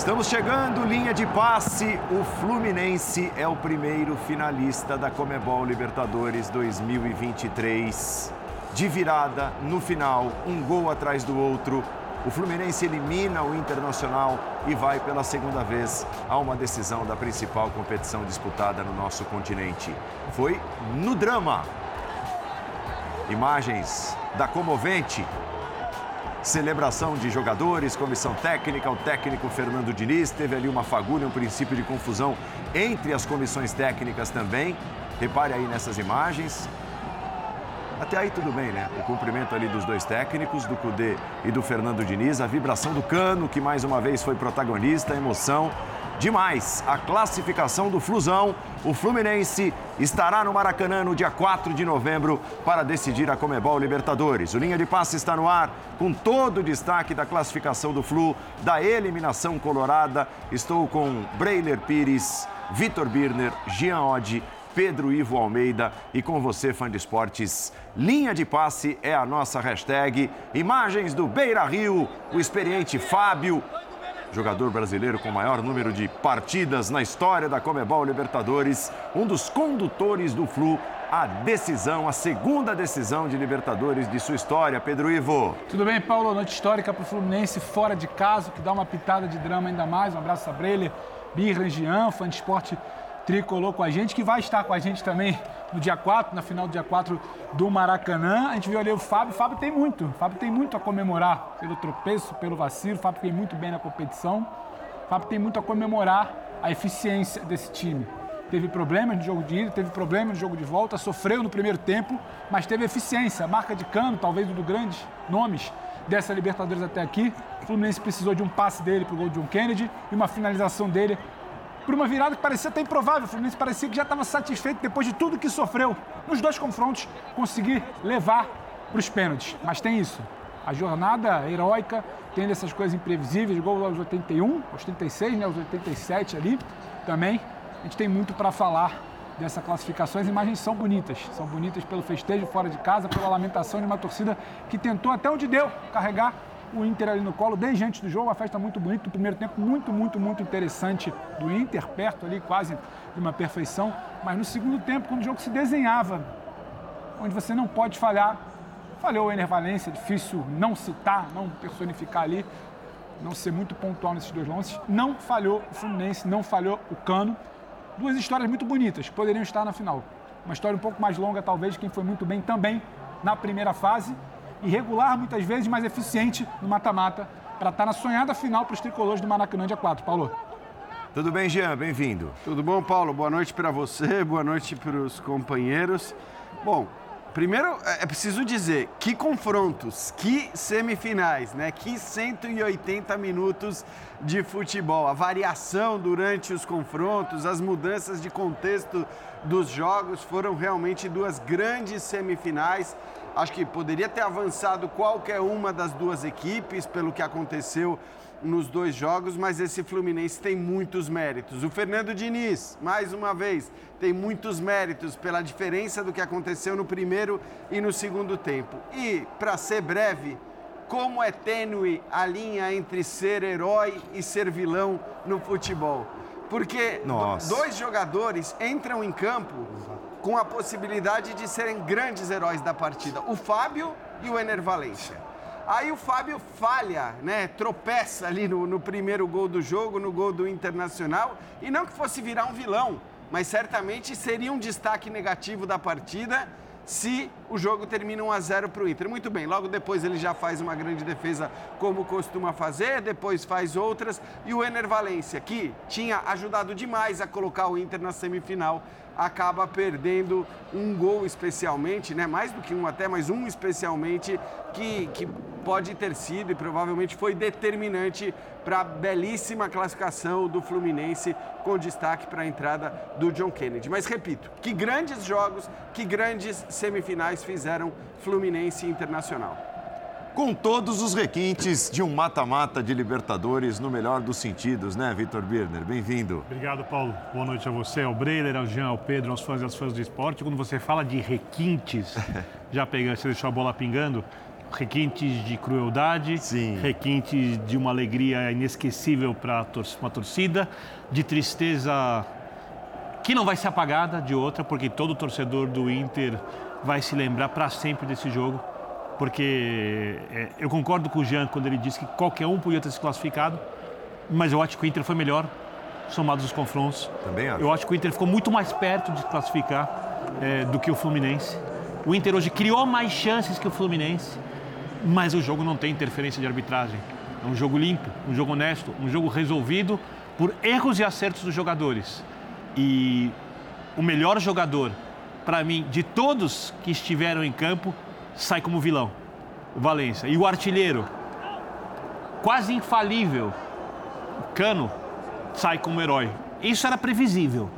Estamos chegando, linha de passe. O Fluminense é o primeiro finalista da Comebol Libertadores 2023. De virada, no final, um gol atrás do outro. O Fluminense elimina o Internacional e vai pela segunda vez a uma decisão da principal competição disputada no nosso continente. Foi no drama. Imagens da comovente celebração de jogadores, comissão técnica, o técnico Fernando Diniz, teve ali uma fagulha, um princípio de confusão entre as comissões técnicas também. Repare aí nessas imagens. Até aí tudo bem, né? O cumprimento ali dos dois técnicos, do Cudê e do Fernando Diniz, a vibração do Cano, que mais uma vez foi protagonista, emoção demais a classificação do Flusão. O Fluminense estará no Maracanã no dia 4 de novembro para decidir a Comebol Libertadores. O Linha de Passe está no ar com todo o destaque da classificação do Flu, da eliminação colorada. Estou com Breiler Pires, Vitor Birner, Jean Oddi, Pedro Ivo Almeida e com você, fã de esportes. Linha de passe é a nossa hashtag. Imagens do Beira Rio, o experiente Fábio, jogador brasileiro com maior número de partidas na história da Comebol Libertadores, um dos condutores do Flu a decisão, a segunda decisão de Libertadores de sua história. Pedro Ivo. Tudo bem, Paulo? Noite histórica para o Fluminense fora de casa, que dá uma pitada de drama ainda mais. Um abraço a Breler, Birra, Jean, fã de esporte tricolor com a gente, que vai estar com a gente também no dia 4, na final do dia 4 do Maracanã. A gente viu ali o Fábio. O Fábio tem muito. O Fábio tem muito a comemorar pelo tropeço, pelo vacilo. O Fábio tem muito bem na competição. O Fábio tem muito a comemorar a eficiência desse time. Teve problemas no jogo de ida, teve problemas no jogo de volta, sofreu no primeiro tempo, mas teve eficiência. Marca de cano, talvez um dos grandes nomes dessa Libertadores até aqui. O Fluminense precisou de um passe dele para o gol de John Kennedy e uma finalização dele por uma virada que parecia até improvável. O Fluminense parecia que já estava satisfeito depois de tudo que sofreu nos dois confrontos, conseguir levar para os pênaltis. Mas tem isso. A jornada heróica tem dessas coisas imprevisíveis, gol aos 81, aos 86, né, aos 87 ali também. A gente tem muito para falar dessa classificação. As imagens são bonitas, são bonitas pelo festejo fora de casa, pela lamentação de uma torcida que tentou até onde deu carregar o Inter ali no colo, desde antes do jogo, uma festa muito bonita, o primeiro tempo muito, muito, muito interessante do Inter, perto ali, quase de uma perfeição. Mas no segundo tempo, quando o jogo se desenhava, onde você não pode falhar, falhou o Ener Valência, difícil não citar, não personificar ali, não ser muito pontual nesses dois lances. Não falhou o Fluminense, não falhou o Cano. Duas histórias muito bonitas, poderiam estar na final. Uma história um pouco mais longa, talvez, quem foi muito bem também na primeira fase irregular muitas vezes, mas eficiente no mata-mata para estar tá na sonhada final para os tricolores do Maracanã dia 4. Paulo. Tudo bem, Jean? Bem-vindo. Tudo bom, Paulo? Boa noite para você, boa noite para os companheiros. Bom, primeiro é, é preciso dizer que confrontos, que semifinais, né? Que 180 minutos de futebol. A variação durante os confrontos, as mudanças de contexto dos jogos foram realmente duas grandes semifinais Acho que poderia ter avançado qualquer uma das duas equipes pelo que aconteceu nos dois jogos, mas esse Fluminense tem muitos méritos. O Fernando Diniz, mais uma vez, tem muitos méritos pela diferença do que aconteceu no primeiro e no segundo tempo. E, para ser breve, como é tênue a linha entre ser herói e ser vilão no futebol. Porque Nossa. dois jogadores entram em campo com a possibilidade de serem grandes heróis da partida, o Fábio e o Ener Valência. Aí o Fábio falha, né? Tropeça ali no, no, primeiro gol do jogo, no gol do Internacional. E não que fosse virar um vilão, mas certamente seria um destaque negativo da partida se o jogo termina 1 a 0 para o Inter. Muito bem, logo depois ele já faz uma grande defesa como costuma fazer, depois faz outras. E o Ener Valência, que tinha ajudado demais a colocar o Inter na semifinal, acaba perdendo um gol especialmente, né? mais do que um até, mas um especialmente, que, que pode ter sido e provavelmente foi determinante para a belíssima classificação do Fluminense, com destaque para a entrada do John Kennedy. Mas repito, que grandes jogos, que grandes semifinais fizeram Fluminense Internacional. Com todos os requintes de um mata-mata de Libertadores no melhor dos sentidos, né, Vitor Birner? Bem-vindo. Obrigado, Paulo. Boa noite a você, ao Breiler, ao Jean, ao Pedro, aos fãs e aos fãs do esporte. Quando você fala de requintes, já pegando, você deixou a bola pingando, requintes de crueldade, Sim. requintes de uma alegria inesquecível para uma torcida, de tristeza que não vai ser apagada de outra, porque todo torcedor do Inter vai se lembrar para sempre desse jogo. Porque é, eu concordo com o Jean quando ele disse que qualquer um podia ter se classificado, mas eu acho que o Inter foi melhor, somados os confrontos. Também acho. Eu acho que o Inter ficou muito mais perto de se classificar é, do que o Fluminense. O Inter hoje criou mais chances que o Fluminense, mas o jogo não tem interferência de arbitragem. É um jogo limpo, um jogo honesto, um jogo resolvido por erros e acertos dos jogadores. E o melhor jogador, para mim, de todos que estiveram em campo, sai como vilão, o Valência. E o artilheiro, quase infalível, o Cano, sai como herói. Isso era previsível,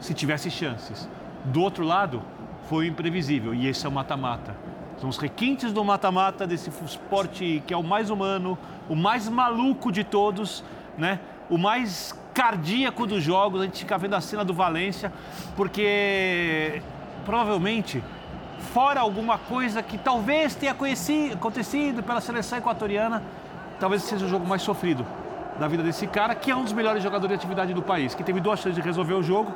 se tivesse chances. Do outro lado, foi imprevisível, e esse é o mata-mata. São os requintes do mata-mata, desse esporte que é o mais humano, o mais maluco de todos, né? o mais cardíaco dos jogos. A gente fica vendo a cena do Valência, porque provavelmente fora alguma coisa que talvez tenha acontecido pela seleção equatoriana, talvez seja o jogo mais sofrido da vida desse cara, que é um dos melhores jogadores de atividade do país, que teve duas chances de resolver o jogo.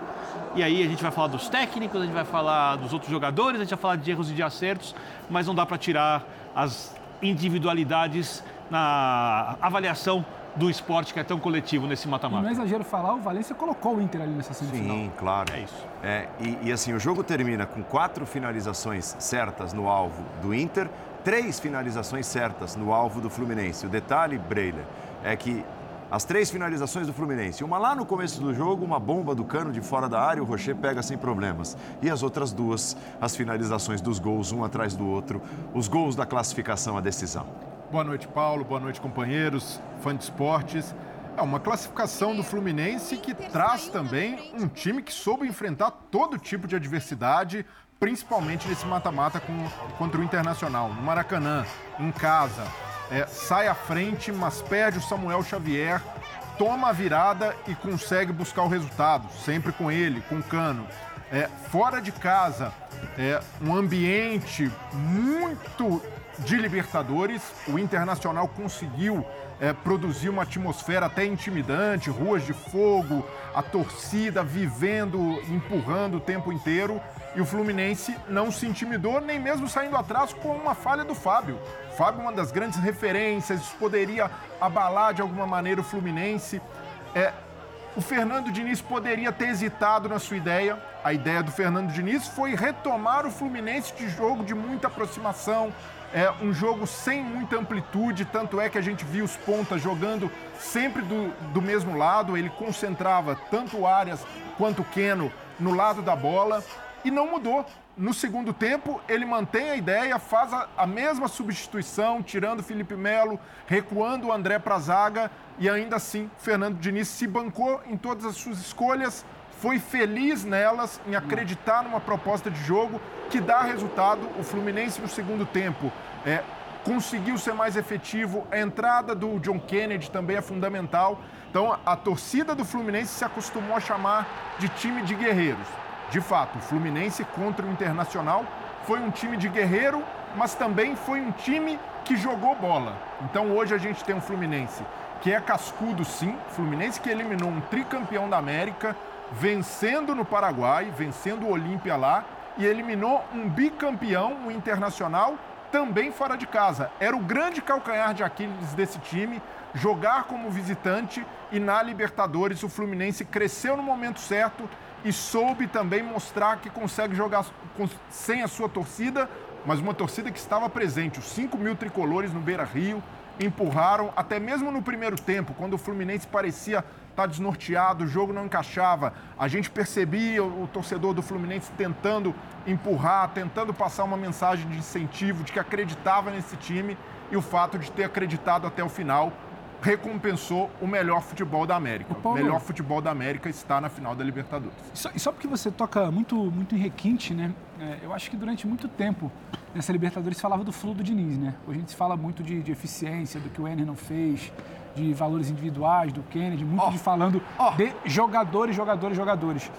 E aí a gente vai falar dos técnicos, a gente vai falar dos outros jogadores, a gente vai falar de erros e de acertos, mas não dá para tirar as individualidades na avaliação do esporte que é tão coletivo nesse mata-mata. Não é exagero falar, o Valência colocou o Inter ali nessa semifinal. Sim, claro. É isso. É, e, e assim, o jogo termina com quatro finalizações certas no alvo do Inter, três finalizações certas no alvo do Fluminense. O detalhe, Breiler, é que as três finalizações do Fluminense, uma lá no começo do jogo, uma bomba do cano de fora da área, o Rocher pega sem problemas. E as outras duas, as finalizações dos gols, um atrás do outro, os gols da classificação, a decisão. Boa noite, Paulo. Boa noite, companheiros, fã de esportes. É uma classificação do Fluminense que traz também um time que soube enfrentar todo tipo de adversidade, principalmente nesse mata-mata contra o Internacional. No Maracanã, em casa, é, sai à frente, mas perde o Samuel Xavier, toma a virada e consegue buscar o resultado, sempre com ele, com o Cano. É, fora de casa, é, um ambiente muito de Libertadores. O Internacional conseguiu é, produzir uma atmosfera até intimidante, ruas de fogo, a torcida vivendo, empurrando o tempo inteiro. E o Fluminense não se intimidou, nem mesmo saindo atrás com uma falha do Fábio. Fábio, uma das grandes referências, isso poderia abalar de alguma maneira o Fluminense. É, o Fernando Diniz poderia ter hesitado na sua ideia. A ideia do Fernando Diniz foi retomar o Fluminense de jogo de muita aproximação, é um jogo sem muita amplitude, tanto é que a gente viu os pontas jogando sempre do, do mesmo lado, ele concentrava tanto Arias quanto Keno no lado da bola e não mudou. No segundo tempo, ele mantém a ideia, faz a, a mesma substituição, tirando Felipe Melo, recuando o André para a zaga e ainda assim, Fernando Diniz se bancou em todas as suas escolhas, foi feliz nelas, em acreditar numa proposta de jogo que dá resultado. O Fluminense no segundo tempo é, conseguiu ser mais efetivo. A entrada do John Kennedy também é fundamental. Então a torcida do Fluminense se acostumou a chamar de time de guerreiros. De fato, o Fluminense contra o Internacional foi um time de guerreiro, mas também foi um time que jogou bola. Então hoje a gente tem um Fluminense que é cascudo sim, Fluminense que eliminou um tricampeão da América, vencendo no Paraguai, vencendo o Olímpia lá e eliminou um bicampeão, o Internacional, também fora de casa. Era o grande calcanhar de Aquiles desse time, jogar como visitante e na Libertadores o Fluminense cresceu no momento certo e soube também mostrar que consegue jogar sem a sua torcida, mas uma torcida que estava presente. Os 5 mil tricolores no Beira Rio empurraram, até mesmo no primeiro tempo, quando o Fluminense parecia tá desnorteado, o jogo não encaixava. A gente percebia o, torcedor do Fluminense tentando empurrar, tentando passar uma mensagem de incentivo, de que acreditava nesse time e o fato de ter acreditado até o final recompensou o melhor futebol da América. O Paulo- O melhor futebol da América está na final da Libertadores. E só, e só porque você toca muito, muito em requinte, né? É, eu acho que durante muito tempo nessa Libertadores falava do flow do Diniz, né? Hoje a gente se fala muito de, de eficiência, do que o Enner não fez, de valores individuais, do Kennedy, muito de falando de jogadores, jogadores, jogadores.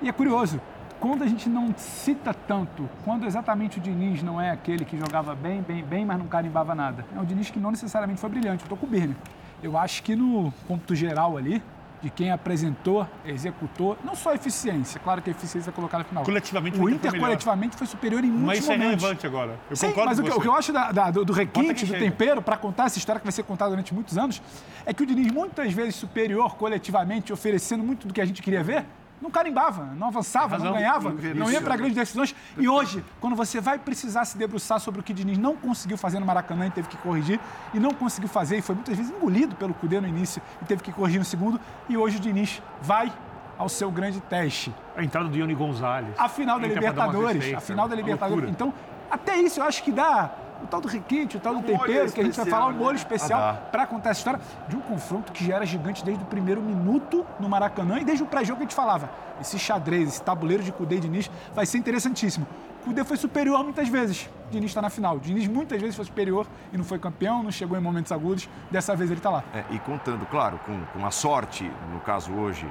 E é curioso, quando a gente não cita tanto, quando exatamente o Diniz não é aquele que jogava bem, bem, bem, mas não carimbava nada. É um Diniz que não necessariamente foi brilhante. Eu tô com o Birner. Eu acho que no cômputo geral ali, de quem apresentou, executou, não só a eficiência, claro que a eficiência é colocada no final. Coletivamente, o Inter foi coletivamente foi superior em muitos Mas isso é momentos. relevante agora. Eu Sim, concordo mas o que, o que eu acho da- da- do, do requinte, do tempero, para contar essa história que vai ser contada durante muitos anos, é que o Diniz, muitas vezes superior coletivamente, oferecendo muito do que a gente queria ver, não carimbava, não avançava, não ganhava, Não ia para grandes decisões. E hoje, quando você vai precisar se debruçar sobre o que o Diniz não conseguiu fazer no Maracanã e teve que corrigir, e não conseguiu fazer, e foi muitas vezes engolido pelo Cudê no início e teve que corrigir no segundo, e hoje o Diniz vai ao seu grande teste A entrada do Ione Gonzalez. a final da Libertadores. A final da uma Libertadores. Então, até isso eu acho que dá o tal do requinte, o tal do Um molho tempero, que a gente vai falar, um molho né? especial Ah, para contar essa história de um confronto que já era gigante desde o primeiro minuto no Maracanã e desde o pré-jogo que a gente falava. Esse xadrez, esse tabuleiro de Cudê e Diniz vai ser interessantíssimo. Cudê foi superior muitas vezes. Diniz está na final. Diniz muitas vezes foi superior e não foi campeão, não chegou em momentos agudos. Dessa vez ele está lá. É, e contando, claro, com, com a sorte, no caso hoje,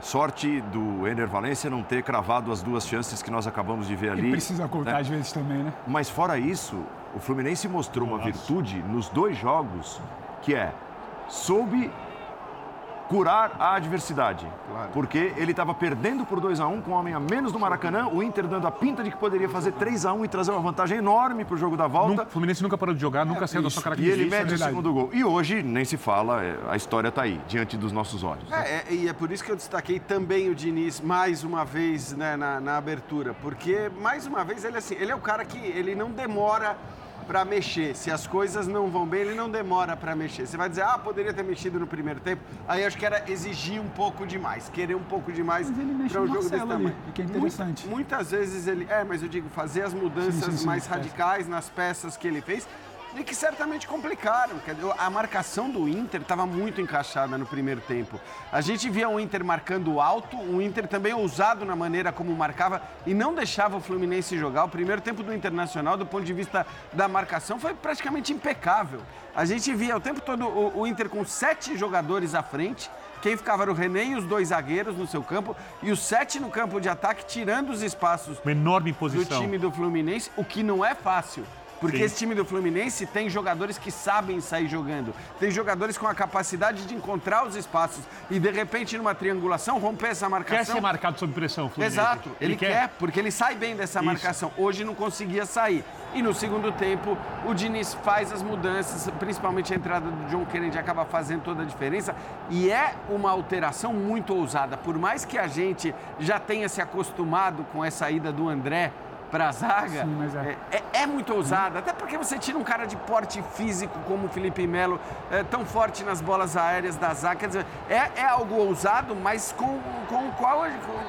a sorte do Ener Valência não ter cravado as duas chances que nós acabamos de ver ali. Ele precisa contar né? às vezes também, né? Mas fora isso, o Fluminense mostrou uma virtude nos dois jogos que é soube curar a adversidade. Porque ele estava perdendo por 2 a 1 com um homem a menos no Maracanã, o Inter dando a pinta de que poderia fazer 3 a 1 e trazer uma vantagem enorme para o jogo da volta. O Fluminense nunca parou de jogar, nunca saiu da sua E característica. ele mete o verdade. segundo gol. E hoje, nem se fala, é, a história está aí, diante dos nossos olhos. né? É, é, e é por isso que eu destaquei também o Diniz mais uma vez né, na, na abertura, porque mais uma vez ele assim, ele é o cara que ele não demora para mexer. Se as coisas não vão bem, ele não demora para mexer. Você vai dizer, ah, poderia ter mexido no primeiro tempo. Aí acho que era exigir um pouco demais, querer um pouco demais para um jogo desse ali, tamanho. e que é interessante. muitas vezes ele, é, mas eu digo fazer as mudanças Sim, sim, sim, mais radicais nas peças que ele fez e que certamente complicaram. A marcação do Inter estava muito encaixada no primeiro tempo. A gente via o Inter marcando alto, o Inter também ousado na maneira como marcava e não deixava o Fluminense jogar. O primeiro tempo do Internacional, do ponto de vista da marcação, foi praticamente impecável. A gente via o tempo todo o, o Inter com sete jogadores à frente. Quem ficava era o René e os dois zagueiros no seu campo, e os sete no campo de ataque, tirando os espaços Uma enorme do posição. time do Fluminense, o que não é fácil. Porque Sim. esse time do Fluminense tem jogadores que sabem sair jogando. Tem jogadores com a capacidade de encontrar os espaços e, de repente, numa triangulação, romper essa Quer marcação. ser marcado sob pressão, Fluminense. Exato, ele, quer. porque ele sai bem dessa Isso. marcação. Hoje não conseguia sair. E no segundo tempo, o Diniz faz as mudanças, principalmente a entrada do John Kennedy acaba fazendo toda a diferença. E é uma alteração muito ousada. Por mais que a gente já tenha se acostumado com essa ida do André para a zaga, Sim, mas é. é, é muito ousada. Até porque você tira um cara de porte físico como o Felipe Melo, é, tão forte nas bolas aéreas da zaga. Quer dizer, é, é algo ousado, mas com, com o qual,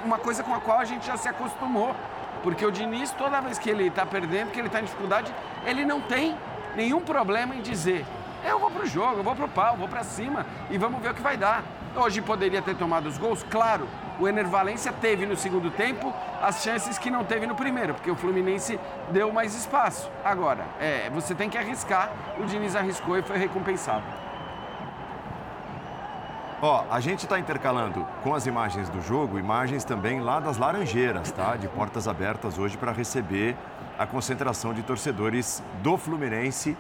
uma coisa com a qual a gente já se acostumou. Porque o Diniz, toda vez que ele está perdendo, que ele está em dificuldade, ele não tem nenhum problema em dizer eu vou pro jogo, eu vou pro pau, eu vou para cima e vamos ver o que vai dar. Hoje poderia ter tomado os gols, claro. O Ener Valência teve no segundo tempo as chances que não teve no primeiro, porque o Fluminense deu mais espaço. Agora, é, você tem que arriscar. O Diniz arriscou e foi recompensado. Ó, a gente está intercalando com as imagens do jogo, imagens também lá das Laranjeiras, tá? De portas abertas hoje para receber a concentração de torcedores do Fluminense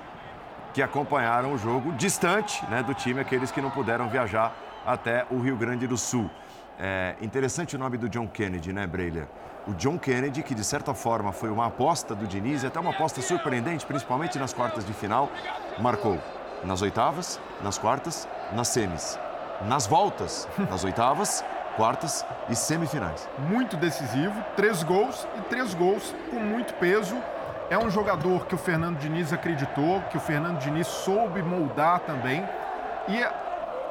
que acompanharam o jogo distante né, do time, aqueles que não puderam viajar até o Rio Grande do Sul. É interessante o nome do John Kennedy, né, Breiler? O John Kennedy, que de certa forma foi uma aposta do Diniz, até uma aposta surpreendente, principalmente nas quartas de final, marcou nas oitavas, nas quartas, nas semis, nas voltas, nas oitavas, quartas e semifinais. muito decisivo, três gols e três gols com muito peso. É um jogador que o Fernando Diniz acreditou, que o Fernando Diniz soube moldar também. E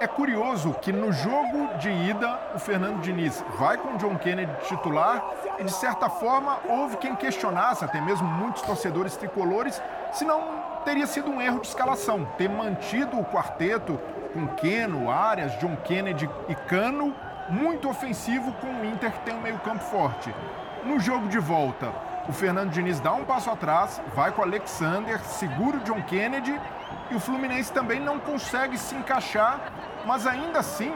é curioso que no jogo de ida, o Fernando Diniz vai com o John Kennedy titular e, de certa forma, houve quem questionasse, até mesmo muitos torcedores tricolores, se não teria sido um erro de escalação, ter mantido o quarteto com Keno, Arias, John Kennedy e Cano, muito ofensivo com o Inter que tem um meio campo forte. No jogo de volta, o Fernando Diniz dá um passo atrás, vai com o Alexander, segura o John Kennedy e o Fluminense também não consegue se encaixar, mas ainda assim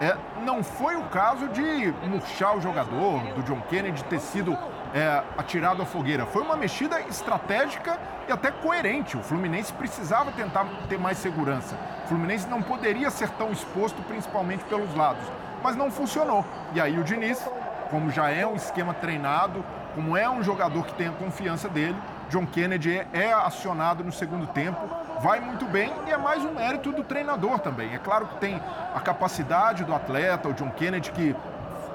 é, não foi o caso de murchar o jogador, do John Kennedy ter sido é, atirado à fogueira. Foi uma mexida estratégica e até coerente. O Fluminense precisava tentar ter mais segurança. O Fluminense não poderia ser tão exposto, principalmente pelos lados. Mas não funcionou. E aí o Diniz, como já é um esquema treinado, como é um jogador que tem a confiança dele, John Kennedy é, acionado no segundo tempo, vai muito bem e é mais um mérito do treinador também. É claro que tem a capacidade do atleta, o John Kennedy, que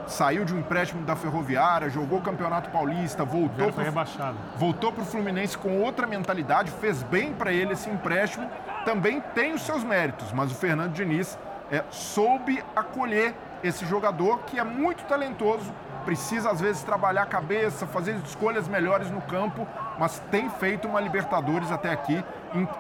saiu de um empréstimo da Ferroviária, jogou o Campeonato Paulista, voltou rebaixado. Voltou para o Fluminense com outra mentalidade, fez bem para ele esse empréstimo, também tem os seus méritos, mas o Fernando Diniz é, soube acolher esse jogador que é muito talentoso, precisa às vezes trabalhar a cabeça, fazer escolhas melhores no campo, mas tem feito uma Libertadores até aqui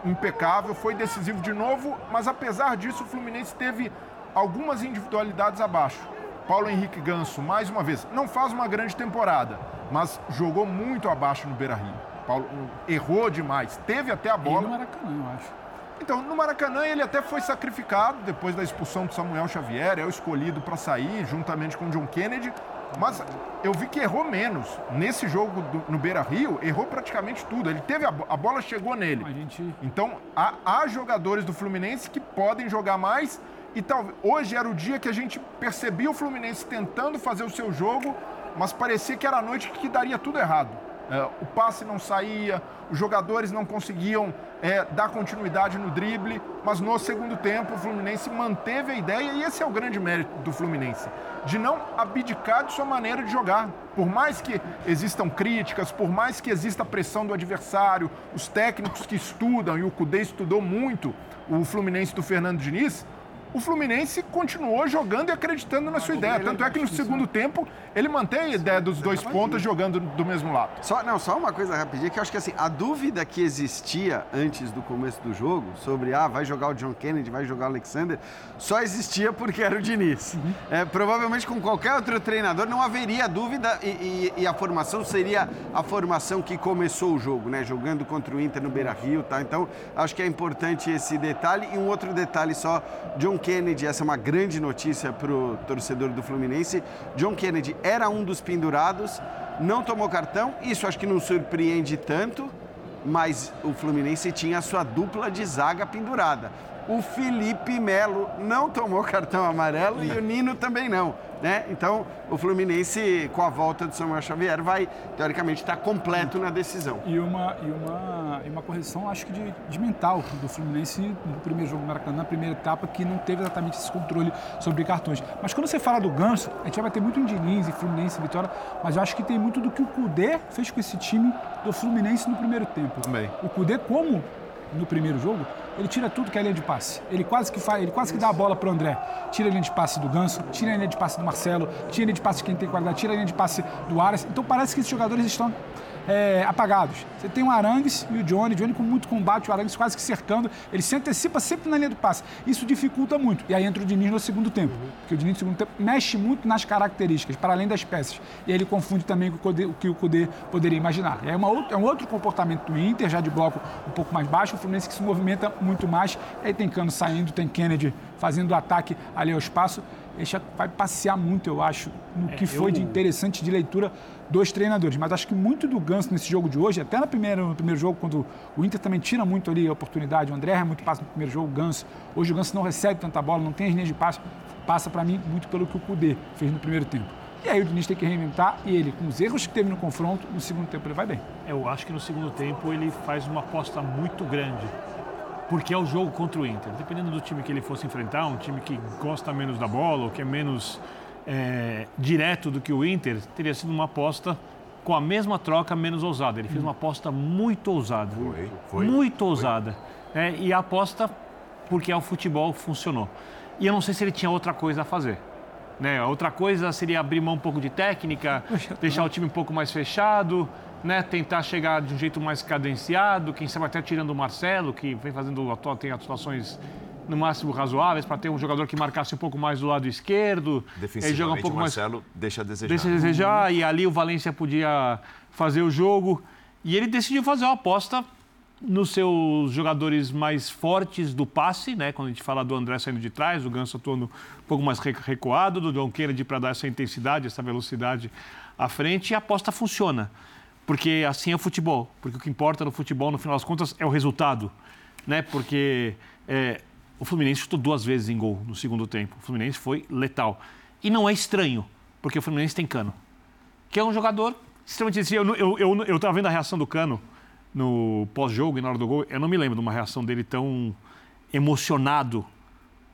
impecável, foi decisivo de novo, mas apesar disso o Fluminense teve algumas individualidades abaixo. Paulo Henrique Ganso, mais uma vez, não faz uma grande temporada, mas jogou muito abaixo no Beira-Rio. Paulo errou demais, teve até a bola. E no Maracanã, eu acho. Então, no Maracanã ele até foi sacrificado depois da expulsão do Samuel Xavier, é o escolhido para sair juntamente com o John Kennedy, mas eu vi que errou menos. Nesse jogo do, no Beira Rio, errou praticamente tudo. Ele teve a, a bola chegou nele. Gente... Então, há, há jogadores do Fluminense que podem jogar mais e talvez hoje era o dia que a gente percebia o Fluminense tentando fazer o seu jogo, mas parecia que era a noite que daria tudo errado. É, o passe não saía, os jogadores não conseguiam é, dar continuidade no drible, mas no segundo tempo o Fluminense manteve a ideia e esse é o grande mérito do Fluminense, de não abdicar de sua maneira de jogar. Por mais que existam críticas, por mais que exista pressão do adversário, os técnicos que estudam, e o Cudê estudou muito o Fluminense do Fernando Diniz, o Fluminense continuou jogando e acreditando na sua ideia. Tanto é que no segundo tempo ele mantém a ideia dos dois pontas jogando do mesmo lado. Só, não, só uma coisa rapidinha, que eu acho que assim, a dúvida que existia antes do começo do jogo sobre ah, vai jogar o John Kennedy, vai jogar o Alexander, só existia porque era o Diniz. É, provavelmente com qualquer outro treinador não haveria dúvida e, e, e, a formação seria a formação que começou o jogo, né? Jogando contra o Inter no Beira Rio, tá? Então acho que é importante esse detalhe. E um outro detalhe só, John Kennedy, essa é uma grande notícia para o torcedor do Fluminense. John Kennedy era um dos pendurados, não tomou cartão, isso acho que não surpreende tanto, mas o Fluminense tinha a sua dupla de zaga pendurada. O Felipe Melo não tomou cartão amarelo e o Nino também não. Né? Então, o Fluminense, com a volta do Samuel Xavier, vai, teoricamente, estar completo na decisão. E uma, e uma, e uma correção, acho que de, de mental do Fluminense no primeiro jogo do Maracanã, na primeira etapa, que não teve exatamente esse controle sobre cartões. Mas quando você fala do Ganso, a gente vai ter muito em Diniz, e Fluminense, Vitória, mas eu acho que tem muito do que o Cudê fez com esse time do Fluminense no primeiro tempo. Também. O Cudê, como no primeiro jogo, ele tira tudo que é linha de passe. Ele quase que faz, ele quase que dá a bola para o André. Tira a linha de passe do Ganso, tira a linha de passe do Marcelo, tira a linha de passe de quem tem qualidade, tira a linha de passe do Aras. Então parece que esses jogadores estão é, apagados. Você tem o Arangues e o Johnny, Johnny com muito combate, o Arangues quase que cercando, ele se antecipa sempre na linha do passe. Isso dificulta muito. E aí entra o Diniz no segundo tempo, porque o Diniz no segundo tempo mexe muito nas características, para além das peças. E aí ele confunde também com o que o Cudê poderia imaginar. É, uma, é um outro comportamento do Inter, já de bloco um pouco mais baixo, o Fluminense que se movimenta muito mais. Aí tem Cano saindo, tem Kennedy fazendo o ataque ali ao espaço. Ele vai passear muito, eu acho, no é, que foi eu... de interessante de leitura dos treinadores. Mas acho que muito do Ganso nesse jogo de hoje, até no primeiro, no primeiro jogo, quando o Inter também tira muito ali a oportunidade, o André é muito passe no primeiro jogo, o Ganso. Hoje o Ganso não recebe tanta bola, não tem as linhas de passe. Passa para mim muito pelo que o Cudê fez no primeiro tempo. E aí o Diniz tem que reinventar e ele, com os erros que teve no confronto, no segundo tempo ele vai bem. Eu acho que no segundo tempo ele faz uma aposta muito grande porque é o jogo contra o Inter. Dependendo do time que ele fosse enfrentar, um time que gosta menos da bola ou que é menos é, direto do que o Inter, teria sido uma aposta com a mesma troca menos ousada. Ele fez uma aposta muito ousada. Foi, foi. Muito foi. ousada. É, e a aposta, porque é o futebol, funcionou. E eu não sei se ele tinha outra coisa a fazer. Né? Outra coisa seria abrir mão um pouco de técnica, deixar o time um pouco mais fechado, né? tentar chegar de um jeito mais cadenciado, quem sabe até tirando o Marcelo, que vem fazendo tem atuações no máximo razoáveis para ter um jogador que marcasse um pouco mais do lado esquerdo. Defensivamente, jogar um pouco o Marcelo mais, deixa a desejar. Deixa a desejar e ali o Valência podia fazer o jogo. E ele decidiu fazer uma aposta nos seus jogadores mais fortes do passe, né? Quando a gente fala do André saindo de trás, o Ganso atuando um pouco mais recuado, do John Kennedy para dar essa intensidade, essa velocidade à frente, e a aposta funciona. Porque assim é o futebol. Porque o que importa no futebol, no final das contas, é o resultado. Né? Porque é, o Fluminense chutou duas vezes em gol no segundo tempo. O Fluminense foi letal. E não é estranho, porque o Fluminense tem Cano, que é um jogador extremamente... Eu, eu, eu, eu tava vendo a reação do Cano no pós-jogo e na hora do gol, eu não me lembro de uma reação dele tão emocionado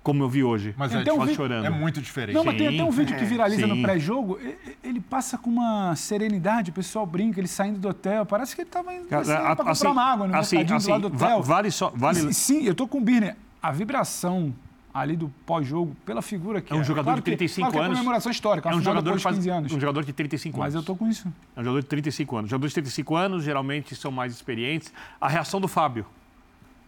como eu vi hoje. Mas é, um chorando. é muito diferente. Não, mas tem até um vídeo que viraliza sim. no pré-jogo. Ele passa com uma serenidade, o pessoal brinca, ele saindo do hotel. Parece que ele estava indo assim, para comprar assim, uma água no assim, mercadinho assim, do lado do hotel. Vale só. Vale... Sim, eu tô com o Birner. A vibração ali do pós-jogo, pela figura que é. um é. jogador claro de 35 que, claro anos. É comemoração histórica, é um jogador de 15 anos. Um jogador de 35 anos. Mas eu tô com isso. É um jogador de 35 anos. Jogadores de 35 anos geralmente são mais experientes. A reação do Fábio.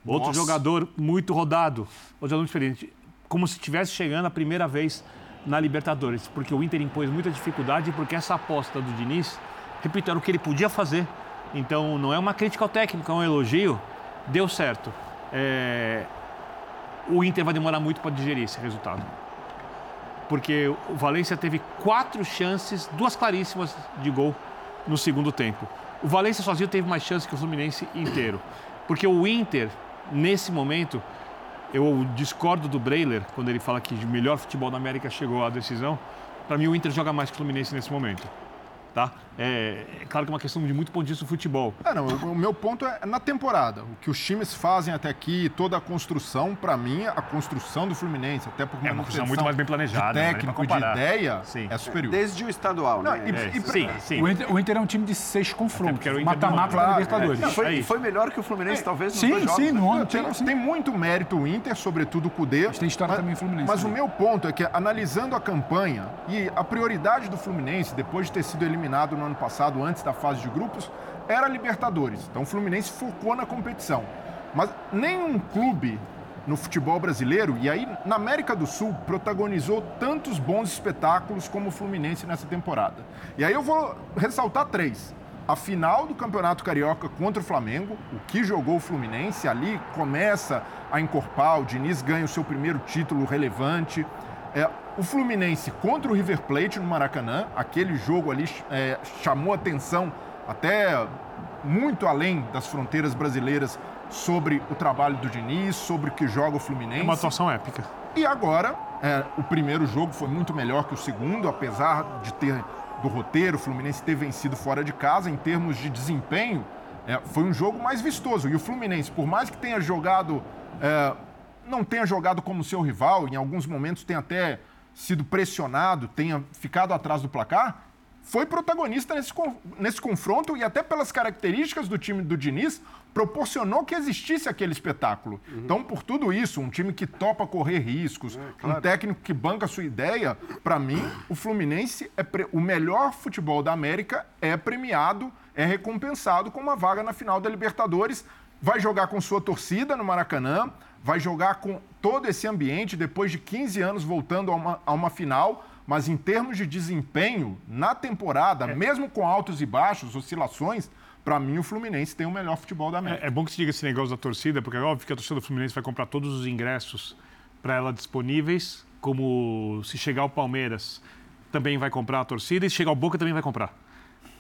Outro Nossa. jogador muito rodado, outro jogador muito experiente. Como se estivesse chegando a primeira vez na Libertadores, porque o Inter impôs muita dificuldade e porque essa aposta do Diniz, repito, era o que ele podia fazer. Então não é uma crítica ao técnico, é um elogio. Deu certo. É, o Inter vai demorar muito para digerir esse resultado. Porque o Valência teve quatro chances, duas claríssimas de gol no segundo tempo. O Valência sozinho teve mais chances que o Fluminense inteiro. Porque o Inter, nesse momento, eu discordo do Breiler quando ele fala que o melhor futebol da América chegou à decisão. Para mim, o Inter joga mais que o Fluminense nesse momento. Tá? É, é, claro que é uma questão de muito ponto de vista do futebol. É, não, o, meu ponto é na temporada. O que os times fazem até aqui, toda a construção, para mim, a construção do Fluminense, até porque é uma construção muito mais bem planejada. De né? técnico, de ideia, sim. é superior. Desde o estadual, não, né? E, é, e, sim, sim. O Inter, o, Inter, é um time de seis confrontos. Mata-mata da Libertadores. Não, foi, foi, melhor que o Fluminense, talvez, nos sim, jogos. Sim, no ano. Tem, tem, muito mérito o Inter, sobretudo o Cudê. Mas tem história mas, também o Fluminense. Mas também. o meu ponto é que, analisando a campanha e a prioridade do Fluminense, depois de ter sido eliminado no ano passado, antes da fase de grupos, era Libertadores. Então o Fluminense focou na competição. Mas nenhum clube no futebol brasileiro, e aí na América do Sul, protagonizou tantos bons espetáculos como o Fluminense nessa temporada. E aí eu vou ressaltar três. A final do Campeonato Carioca contra o Flamengo, o que jogou o Fluminense, ali começa a encorpar, o Diniz ganha o seu primeiro título relevante. É, o Fluminense contra o River Plate no Maracanã, aquele jogo ali é, chamou atenção até muito além das fronteiras brasileiras sobre o trabalho do Diniz, sobre o que joga o Fluminense. É uma atuação épica. E agora, é, o primeiro jogo foi muito melhor que o segundo, apesar de ter do roteiro, o Fluminense ter vencido fora de casa, em termos de desempenho, é, foi um jogo mais vistoso. E o Fluminense, por mais que tenha jogado, é, não tenha jogado como seu rival, em alguns momentos tem até sido pressionado, tenha ficado atrás do placar, foi protagonista nesse, nesse confronto e até pelas características do time do Diniz, proporcionou que existisse aquele espetáculo. Uhum. Então, por tudo isso, um time que topa correr riscos, é, claro. um técnico que banca a sua ideia, para mim, o Fluminense é pre... o melhor futebol da América é premiado, é recompensado com uma vaga na final da Libertadores, vai jogar com sua torcida no Maracanã, vai jogar com todo esse ambiente depois de 15 anos voltando a uma, a uma final, mas em termos de desempenho na temporada, é. mesmo com altos e baixos, oscilações, para mim o Fluminense tem o melhor futebol da América. É, é bom que se diga esse negócio da torcida, porque é óbvio que a torcida do Fluminense vai comprar todos os ingressos para ela disponíveis, como se chegar o Palmeiras também vai comprar a torcida e se chegar o Boca também vai comprar.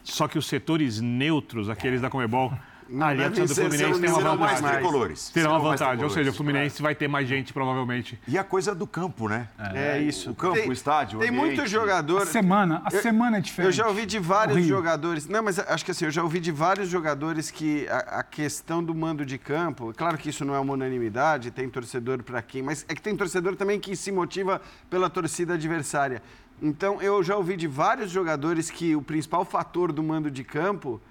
Só que os setores neutros, aqueles da Comebol, a do Fluminense tem uma vantagem. Mais tricolores. Terá uma vantagem, ou seja, o Fluminense vai ter mais gente, provavelmente. E a coisa do campo, né? É, é isso. O campo, tem, o estádio, Tem muito jogador... A semana, a eu, semana é diferente. Eu já ouvi de vários jogadores... Não, mas acho que assim, eu já ouvi de vários jogadores que a, a questão do mando de campo... Claro que isso não é uma unanimidade, tem torcedor para quem... Mas é que tem torcedor também que se motiva pela torcida adversária. Então, eu já ouvi de vários jogadores que o principal fator do mando de campo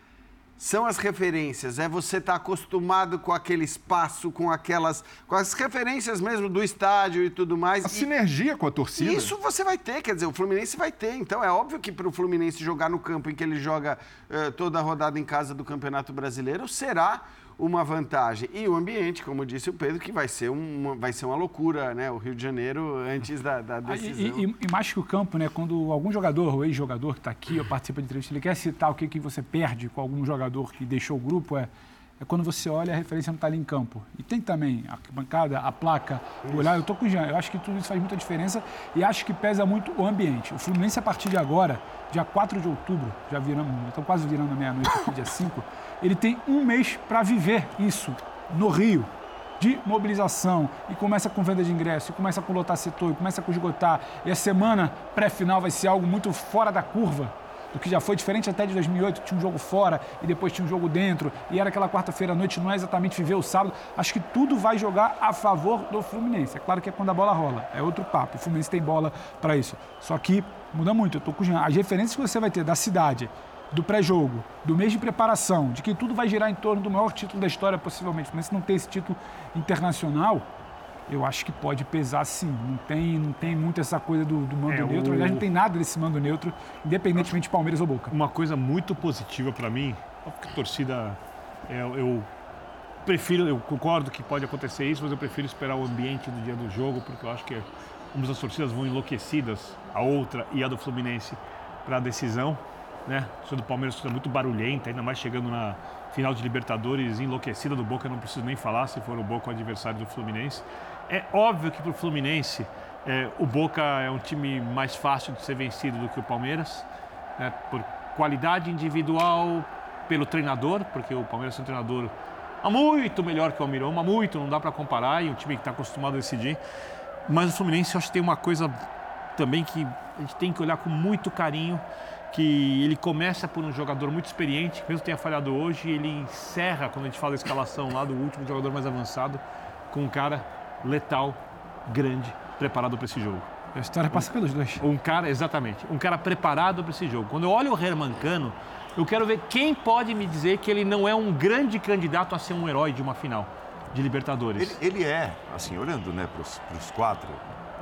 são as referências, é você estar tá acostumado com aquele espaço, com aquelas, com as referências mesmo do estádio e tudo mais. A e, sinergia com a torcida. Isso você vai ter, quer dizer, o Fluminense vai ter. Então é óbvio que para o Fluminense jogar no campo em que ele joga uh, toda a rodada em casa do Campeonato Brasileiro será uma vantagem. E o ambiente, como disse o Pedro, que vai ser uma, vai ser uma loucura, né? O Rio de Janeiro antes da, da decisão. E, e, e, mais que o campo, né? Quando algum jogador, ou ex-jogador que está aqui ou participa de entrevista, ele quer citar o que, que você perde com algum jogador que deixou o grupo, é é quando você olha a referência não está ali em campo. E tem também a bancada, a placa, o olhar. Eu estou com o Jean. Eu acho que tudo isso faz muita diferença e acho que pesa muito o ambiente. O Fluminense, a partir de agora, dia 4 de outubro, já viramos, estão quase virando a meia-noite aqui, dia 5, ele tem um mês para viver isso no Rio, de mobilização e começa com venda de ingresso, e começa com lotar setor, e começa com esgotar. E a semana pré-final vai ser algo muito fora da curva do que já foi diferente até de 2008, tinha um jogo fora e depois tinha um jogo dentro, e era aquela quarta-feira à noite, não é exatamente viver o sábado. Acho que tudo vai jogar a favor do Fluminense. É claro que é quando a bola rola, é outro papo. O Fluminense tem bola para isso. Só que muda muito. Eu tô com as referências que você vai ter da cidade, do pré-jogo, do mês de preparação, de que tudo vai girar em torno do maior título da história, possivelmente. Mas se não tem esse título internacional, eu acho que pode pesar sim. Não tem, não tem muito essa coisa do, do mando é, neutro. O... Aliás, não tem nada desse mando neutro, independentemente de Palmeiras ou Boca. Uma coisa muito positiva para mim, porque torcida. É, eu prefiro, eu concordo que pode acontecer isso, mas eu prefiro esperar o ambiente do dia do jogo, porque eu acho que umas das torcidas vão enlouquecidas, a outra e a do Fluminense, para a decisão né? A do Palmeiras é muito barulhenta, ainda mais chegando na final de Libertadores, enlouquecida do Boca, não preciso nem falar se for o Boca o adversário do Fluminense. É óbvio que para o Fluminense é, o Boca é um time mais fácil de ser vencido do que o Palmeiras, né? por qualidade individual, pelo treinador, porque o Palmeiras é um treinador muito melhor que o Almirão, muito, não dá para comparar, e um time que está acostumado a decidir. Mas o Fluminense, eu acho que tem uma coisa também que a gente tem que olhar com muito carinho, que ele começa por um jogador muito experiente, mesmo que tenha falhado hoje, ele encerra, quando a gente fala da escalação lá do último jogador mais avançado, com um cara letal, grande, preparado para esse jogo. A história passa pelos dois. Um cara, exatamente, um cara preparado para esse jogo. Quando eu olho o Herman Cano, eu quero ver quem pode me dizer que ele não é um grande candidato a ser um herói de uma final de Libertadores. Ele, ele é, assim, olhando né, para os quatro,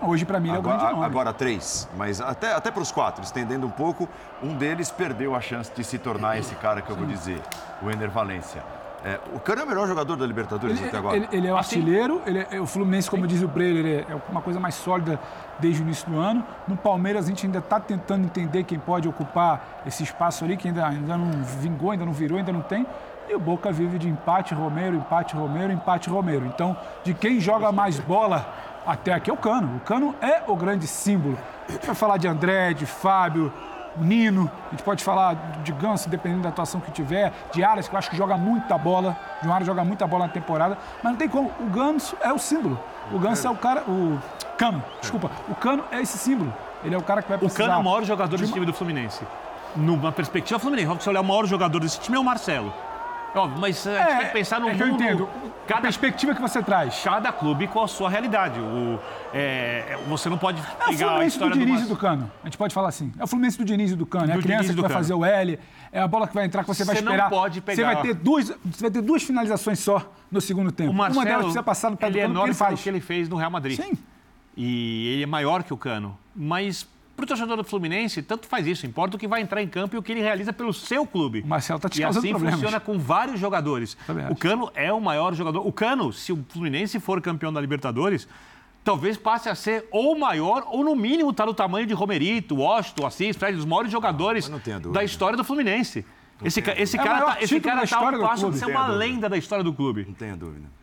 Hoje, para mim, é o grande nome. Agora três, mas até, até para os quatro, estendendo um pouco, um deles perdeu a chance de se tornar esse cara que eu vou dizer, o Ener Valência. É, o Cano é o melhor jogador da Libertadores ele, até agora. Ele, ele é o assim? artilheiro, ele é, o Fluminense, como diz o Breyer, ele é uma coisa mais sólida desde o início do ano. No Palmeiras, a gente ainda está tentando entender quem pode ocupar esse espaço ali, que ainda, ainda não vingou, ainda não virou, ainda não tem. E o Boca vive de empate Romero, empate Romero, empate Romero. Então, de quem joga mais bola até aqui é o Cano. O Cano é o grande símbolo. A gente vai falar de André, de Fábio, Nino, a gente pode falar de Ganso, dependendo da atuação que tiver, de Aras, que eu acho que joga muita bola, João Aras joga muita bola na temporada, mas não tem como. O Ganso é o símbolo. O Ganso é o cara. O Cano, desculpa. O Cano é esse símbolo. Ele é o cara que vai precisar. O Cano é o maior jogador desse time do Fluminense. Numa perspectiva Fluminense, se você olhar o maior jogador desse time é o Marcelo. Óbvio, mas a gente é, tem que pensar no é mundo. eu entendo. Cada, a perspectiva que você traz. Cada clube com a sua realidade. O, é, você não pode pegar é o Fluminense do Diniz do, do Cano. A gente pode falar assim. É o Fluminense do Diniz e do Cano. É a criança que vai fazer o L. É a bola que vai entrar que você, você vai esperar. Você não pode pegar. Você vai ter duas, você vai ter duas finalizações só no segundo tempo. O Marcelo, Uma delas precisa passar no pé do Cano. Ele é enorme que ele faz. que ele fez no Real Madrid. Sim. E ele é maior que o Cano. Mas para o torcedor do Fluminense, tanto faz isso. Importa o que vai entrar em campo e o que ele realiza pelo seu clube. O Marcelo está te e causando assim problemas. funciona com vários jogadores. O Cano é o maior jogador. O Cano, se o Fluminense for campeão da Libertadores, talvez passe a ser ou maior, ou no mínimo está no tamanho de Romerito, Washington, Assis, Fred, dos maiores jogadores da história do Fluminense. esse, esse é cara, tá, esse cara tá um passo de ser uma lenda da história do clube. Não tenha dúvida.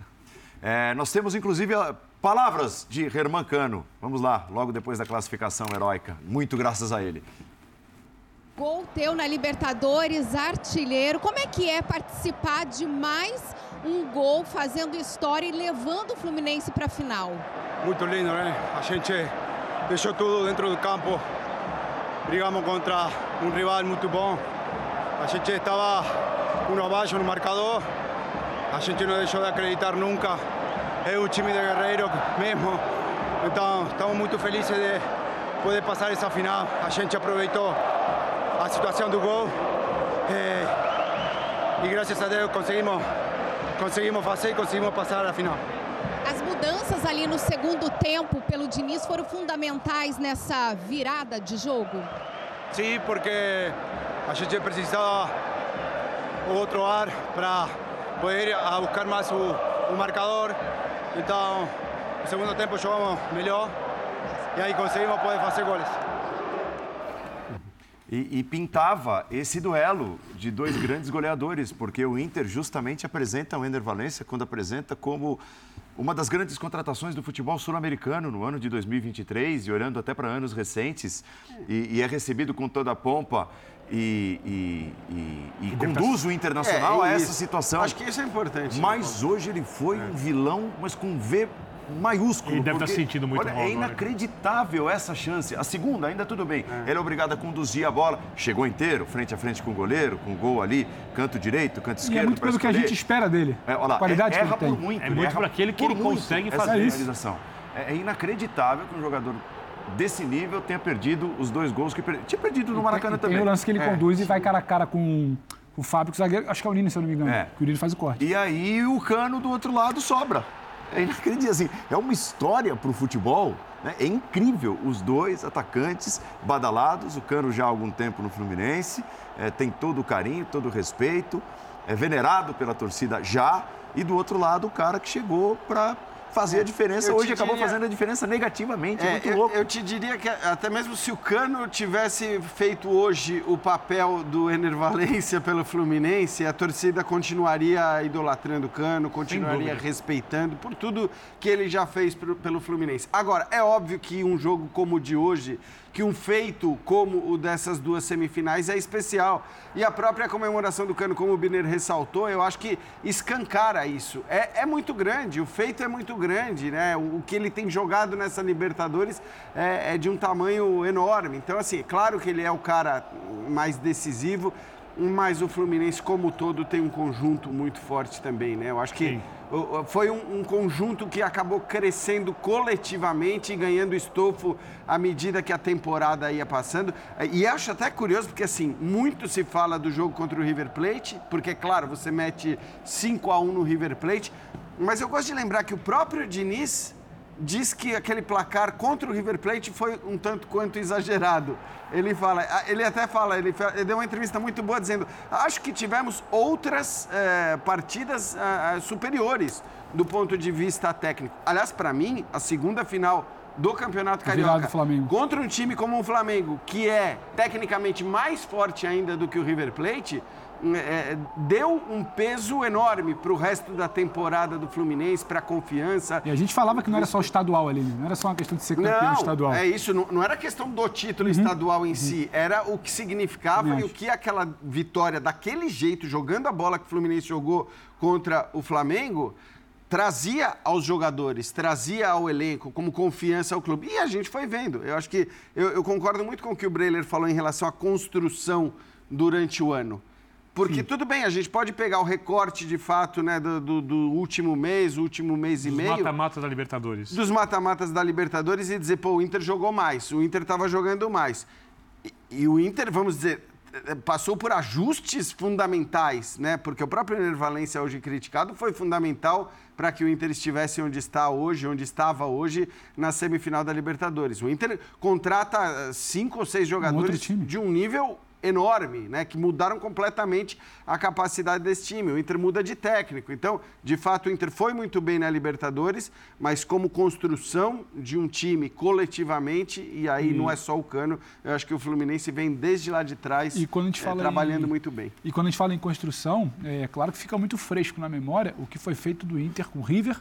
É, nós temos, inclusive, Palavras de Herman Cano. Vamos lá, logo depois da classificação heróica. Muito graças a ele. Gol teu na Libertadores, artilheiro. Como é que é participar de mais um gol, fazendo história e levando o Fluminense para a final? Muito lindo, né? A gente deixou tudo dentro do campo. Brigamos contra um rival muito bom. A gente estava um abaixo no marcador. A gente não deixou de acreditar nunca é um time de guerreiro mesmo. Então, estamos muito felizes de poder passar essa final. A gente aproveitou a situação do gol. É, y gracias a Dios conseguimos, conseguimos hacer y conseguimos pasar a final. As mudanças ali no segundo tempo pelo Diniz foram fundamentais nessa virada de jogo? Sí, porque a gente precisaba otro ar para poder buscar más o, o marcador. Então, no segundo tempo jogamos melhor e aí conseguimos poder fazer goles. E, e, pintava esse duelo de dois grandes goleadores, porque o Inter justamente apresenta o Ender Valência quando apresenta como uma das grandes contratações do futebol sul-americano no ano de 2023 e olhando até para anos recentes e, e é recebido com toda a pompa e, e, e, e conduz o Internacional é, é a essa situação. Acho que isso é importante. Mas né? hoje ele foi um vilão, mas com V maiúsculo. Ele deve estar sentindo muito olha, mal É inacreditável essa chance. A segunda, ainda tudo bem. É. Ele é obrigado a conduzir a bola. Chegou inteiro, frente a frente com o goleiro, com o gol ali, canto direito, canto esquerdo. E é muito pelo que a gente espera dele. É, olha lá, qualidade é, que ele tem. Muito, é muito por aquele que ele consegue fazer. Essa finalização. É, é inacreditável que um jogador desse nível tenha perdido os dois gols que perdeu. Tinha perdido no Maracanã tem, também. Tem o lance que ele é. conduz e vai cara a cara com o Fábio, que o zagueiro, acho que é o Nini, se eu não me engano. É. Que o Nini faz o corte. E aí o cano do outro lado sobra. É inacreditável. Assim, é uma história para o futebol. Né? É incrível. Os dois atacantes badalados, o Cano já há algum tempo no Fluminense, é, tem todo o carinho, todo o respeito, é venerado pela torcida já. E do outro lado, o cara que chegou para fazer a diferença. Eu Hoje acabou diria... fazendo a diferença negativamente. É, muito eu, louco. Eu te diria que até mesmo se o Cano tivesse feito hoje o papel do Enervalência pelo Fluminense, a torcida continuaria idolatrando o Cano, continuaria respeitando por tudo que ele já fez pelo Fluminense. Agora, é óbvio que um jogo como o de hoje que um feito como o dessas duas semifinais é especial. E a própria comemoração do Cano, como o Biner ressaltou, eu acho que escancara isso. É, é muito grande, o feito é muito grande, né? O, o que ele tem jogado nessa Libertadores é, é de um tamanho enorme. Então, assim, claro que ele é o cara mais decisivo, mas o Fluminense, como todo, tem um conjunto muito forte também, né? Eu acho que Sim foi um, um, conjunto que acabou crescendo coletivamente e ganhando estofo à medida que a temporada ia passando. E acho até curioso, porque assim, muito se fala do jogo contra o River Plate, porque, claro, você mete 5 a 1 no River Plate, mas eu gosto de lembrar que o próprio Diniz diz que aquele placar contra o River Plate foi um tanto quanto exagerado. Ele fala, ele até fala, ele, deu uma entrevista muito boa dizendo: acho que tivemos outras é, partidas é, superiores do ponto de vista técnico. Aliás, para mim, a segunda final do Campeonato Carioca contra um time como o Flamengo, que é tecnicamente mais forte ainda do que o River Plate, é, deu um peso enorme para o resto da temporada do Fluminense, para a confiança. E a gente falava que não era só o estadual ali, não era só uma questão de ser campeão não, estadual. É isso, não, não era questão do título uhum. estadual em uhum. si, era o que significava e o que aquela vitória daquele jeito, jogando a bola que o Fluminense jogou contra o Flamengo, trazia aos jogadores, trazia ao elenco como confiança ao clube. E a gente foi vendo. Eu acho que eu, eu concordo muito com o que o Breiler falou em relação à construção durante o ano. Porque Sim. tudo bem, a gente pode pegar o recorte de fato né, do, do, do último mês, último mês dos e meio. Dos mata-matas da Libertadores. Dos mata-matas da Libertadores e dizer, pô, o Inter jogou mais, o Inter estava jogando mais. E, e, o Inter, vamos dizer, passou por ajustes fundamentais, né? Porque o próprio Ener Valência, hoje criticado, foi fundamental para que o Inter estivesse onde está hoje, onde estava hoje na semifinal da Libertadores. O Inter contrata eh, cinco ou seis jogadores um de um nível enorme, né, que mudaram completamente a capacidade desse time. O Inter muda de técnico. Então, de fato, o Inter foi muito bem na Libertadores, mas como construção de um time coletivamente, e aí não é só o Cano, eu acho que o Fluminense vem desde lá de trás e quando a gente é, fala trabalhando em... muito bem. E quando a gente fala em construção, é claro que fica muito fresco na memória o que foi feito do Inter com o River,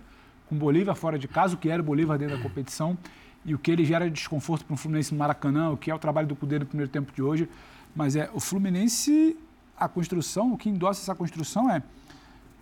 com o Bolívar fora de casa, o que era o Bolívar dentro da competição, e o que ele gera de desconforto para o Fluminense no Maracanã, o que é o trabalho do Cudê no primeiro tempo de hoje. Mas é o Fluminense, a construção, o que endossa essa construção é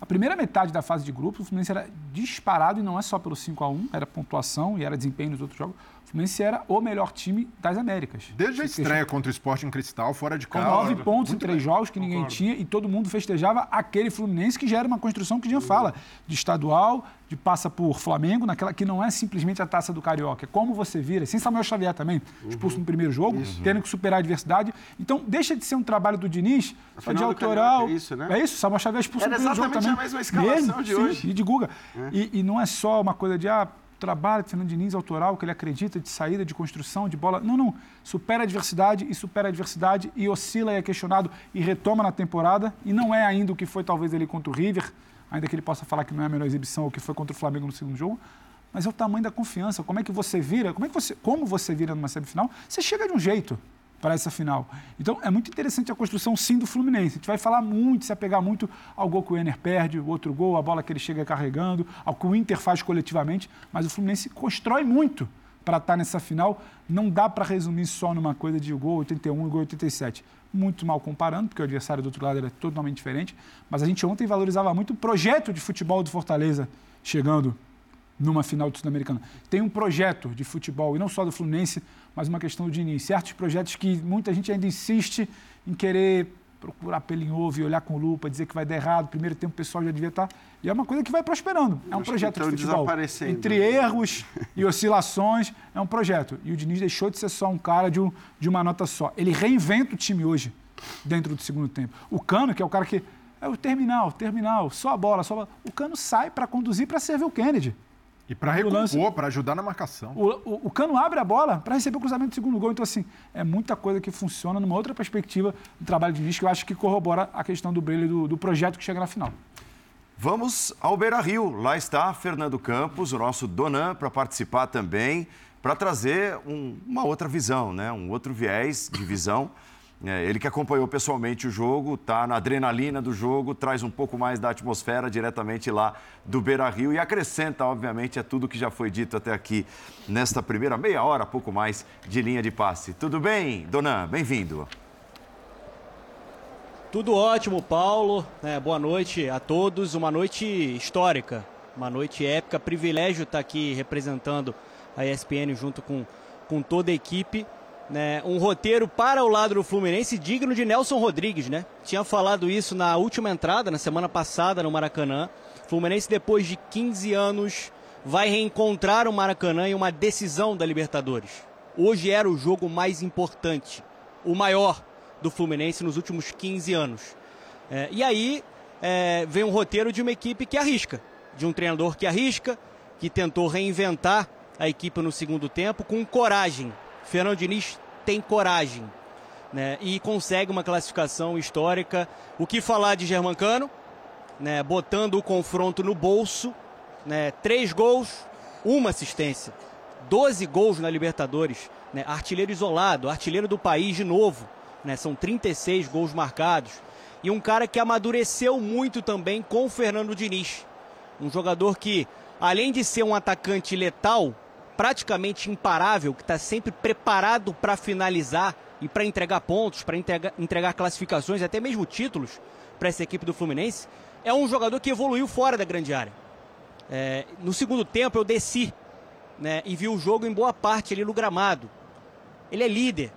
a primeira metade da fase de grupos, o Fluminense era disparado e não é só pelo 5 a 1 era pontuação e era desempenho nos outros jogos. O Fluminense era o melhor time das Américas. Desde a estreia contra o Sporting Cristal, fora de Com casa. nove pontos em Muito três bem. jogos que ninguém tinha e todo mundo festejava aquele Fluminense que já era uma construção que gente fala de estadual, de passa por Flamengo, naquela que não é simplesmente a taça do Carioca. É como você vira, sem Samuel Xavier também, expulso no primeiro jogo, tendo que superar a adversidade. Então, deixa de ser um trabalho do Diniz, só de autoral. É isso, né? É isso, Samuel Xavier expulso Era no primeiro jogo exatamente também. a mesma escalação de sim, hoje. E de Guga. E, e não é só uma coisa de, ah, trabalho de Fernando Diniz autoral, que ele acredita de saída, de construção, de bola. Não, não. Supera a adversidade e supera a adversidade e oscila e é questionado e retoma na temporada. E não é ainda o que foi talvez ele contra o River, ainda que ele possa falar que não é a melhor exibição, o que foi contra o Flamengo no segundo jogo. Mas é o tamanho da confiança. Como é que você vira? Como é que você, como você vira numa semifinal? Você chega de um jeito para essa final. Então, é muito interessante a construção, sim, do Fluminense. A gente vai falar muito, se apegar muito ao gol que o Ener perde, o outro gol, a bola que ele chega carregando, ao que o Inter faz coletivamente, mas o Fluminense constrói muito para estar nessa final. Não dá para resumir só numa coisa de gol 81 e gol 87. Muito mal comparando, porque o adversário do outro lado era totalmente diferente, mas a gente ontem valorizava muito o projeto de futebol do Fortaleza chegando numa final do Sul-Americana. Tem um projeto de futebol, e não só do Fluminense, mas uma questão do Diniz. Certos projetos que muita gente ainda insiste em querer procurar pelo em ovo e olhar com lupa, dizer que vai dar errado. Primeiro tempo o pessoal já devia estar. E é uma coisa que vai prosperando. É um projeto de futebol. Entre erros e oscilações, é um projeto. E o Diniz deixou de ser só um cara de, um- de uma nota só. Ele reinventa o time hoje, dentro do segundo tempo. O Cano, que é o cara que. É o terminal, terminal, só a bola, só a bola. O Cano sai para conduzir para servir o Kennedy. E para recompor, para ajudar na marcação. O, o- o Cano abre a bola para receber o cruzamento do segundo gol. Então, assim, é muita coisa que funciona numa outra perspectiva do trabalho de que eu acho que corrobora a questão do brilho do, do projeto que chega na final. Vamos ao Beira Rio. Lá está Fernando Campos, o nosso Donan, para participar também, para trazer um- uma outra visão, né? um outro viés de visão. É, ele que acompanhou pessoalmente o jogo, está na adrenalina do jogo, traz um pouco mais da atmosfera diretamente lá do Beira Rio e acrescenta, obviamente, a tudo que já foi dito até aqui nesta primeira meia hora, pouco mais de linha de passe. Tudo bem, Donan? Bem-vindo. Tudo ótimo, Paulo. É, boa noite a todos. Uma noite histórica, uma noite épica. Privilégio estar aqui representando a ESPN junto com, com toda a equipe. Né? Um roteiro para o lado do Fluminense digno de Nelson Rodrigues, né? Tinha falado isso na última entrada, na semana passada no Maracanã. Fluminense, depois de 15 anos, vai reencontrar o Maracanã em uma decisão da Libertadores. Hoje era o jogo mais importante, o maior do Fluminense nos últimos 15 anos. É, e aí é, vem um roteiro de uma equipe que arrisca, de um treinador que arrisca, que tentou reinventar a equipe no segundo tempo com coragem. Fernando Diniz tem coragem né, e consegue uma classificação histórica. O que falar de Germancano? Né, botando o confronto no bolso, né, três gols, uma assistência, 12 gols na Libertadores, né, artilheiro isolado, artilheiro do país de novo, né, são 36 gols marcados. E um cara que amadureceu muito também com o Fernando Diniz. Um jogador que, além de ser um atacante letal, praticamente imparável, que está sempre preparado para finalizar e para entregar pontos, para entregar, entregar classificações, até mesmo títulos para essa equipe do Fluminense, é um jogador que evoluiu fora da grande área. É, no segundo tempo eu desci né, e vi o jogo em boa parte ali no gramado. Ele é líder,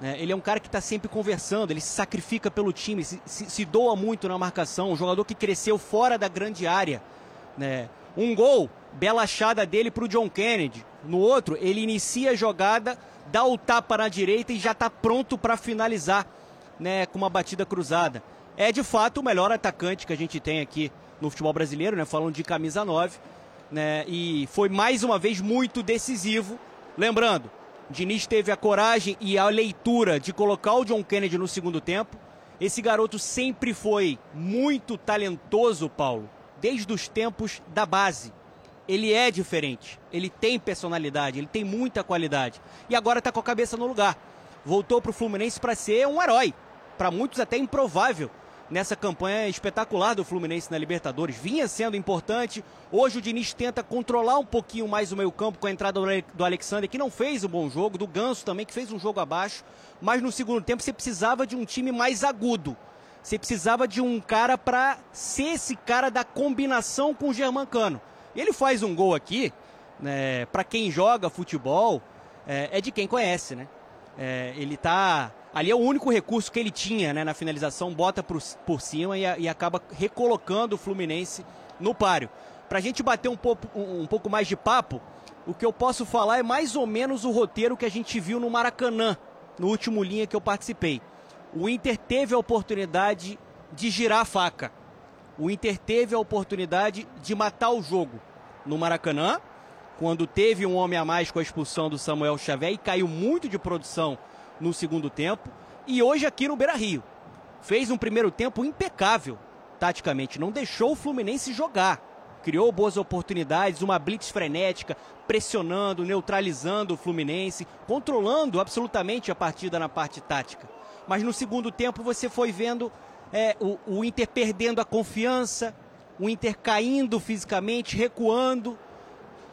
né, ele é um cara que está sempre conversando, ele se sacrifica pelo time, se, se- se doa muito na marcação, um jogador que cresceu fora da grande área. né. Um gol, bela achada dele para o John Kennedy. No outro, ele inicia a jogada, dá o tapa na direita e já está pronto para finalizar né, com uma batida cruzada. É de fato o melhor atacante que a gente tem aqui no futebol brasileiro, né, falando de camisa 9. Né, e foi mais uma vez muito decisivo. Lembrando, Diniz teve a coragem e a leitura de colocar o John Kennedy no segundo tempo. Esse garoto sempre foi muito talentoso, Paulo, desde os tempos da base. Ele é diferente, ele tem personalidade, ele tem muita qualidade. E agora está com a cabeça no lugar. Voltou para o Fluminense para ser um herói. Para muitos até improvável nessa campanha espetacular do Fluminense na Libertadores. Vinha sendo importante. Hoje o Diniz tenta controlar um pouquinho mais o meio-campo com a entrada do Ale- do Alexander, que não fez um bom jogo, do Ganso também, que fez um jogo abaixo. Mas no segundo tempo você precisava de um time mais agudo. Você precisava de um cara para ser esse cara da combinação com o Germancano. Ele faz um gol aqui, né, para quem joga futebol, é, é de quem conhece, né? É, ele tá. Ali é o único recurso que ele tinha né, na finalização, bota por, por cima e, e acaba recolocando o Fluminense no páreo. Para a gente bater um pouco, um, um pouco mais de papo, o que eu posso falar é mais ou menos o roteiro que a gente viu no Maracanã, no último linha que eu participei. O Inter teve a oportunidade de girar a faca. O Inter teve a oportunidade de matar o jogo no Maracanã, quando teve um homem a mais com a expulsão do Samuel Xavier e caiu muito de produção no segundo tempo. E hoje aqui no Beira Rio. Fez um primeiro tempo impecável, taticamente. Não deixou o Fluminense jogar. Criou boas oportunidades, uma blitz frenética, pressionando, neutralizando o Fluminense, controlando absolutamente a partida na parte tática. Mas no segundo tempo você foi vendo é, o, o Inter perdendo a confiança, o Inter caindo fisicamente, recuando,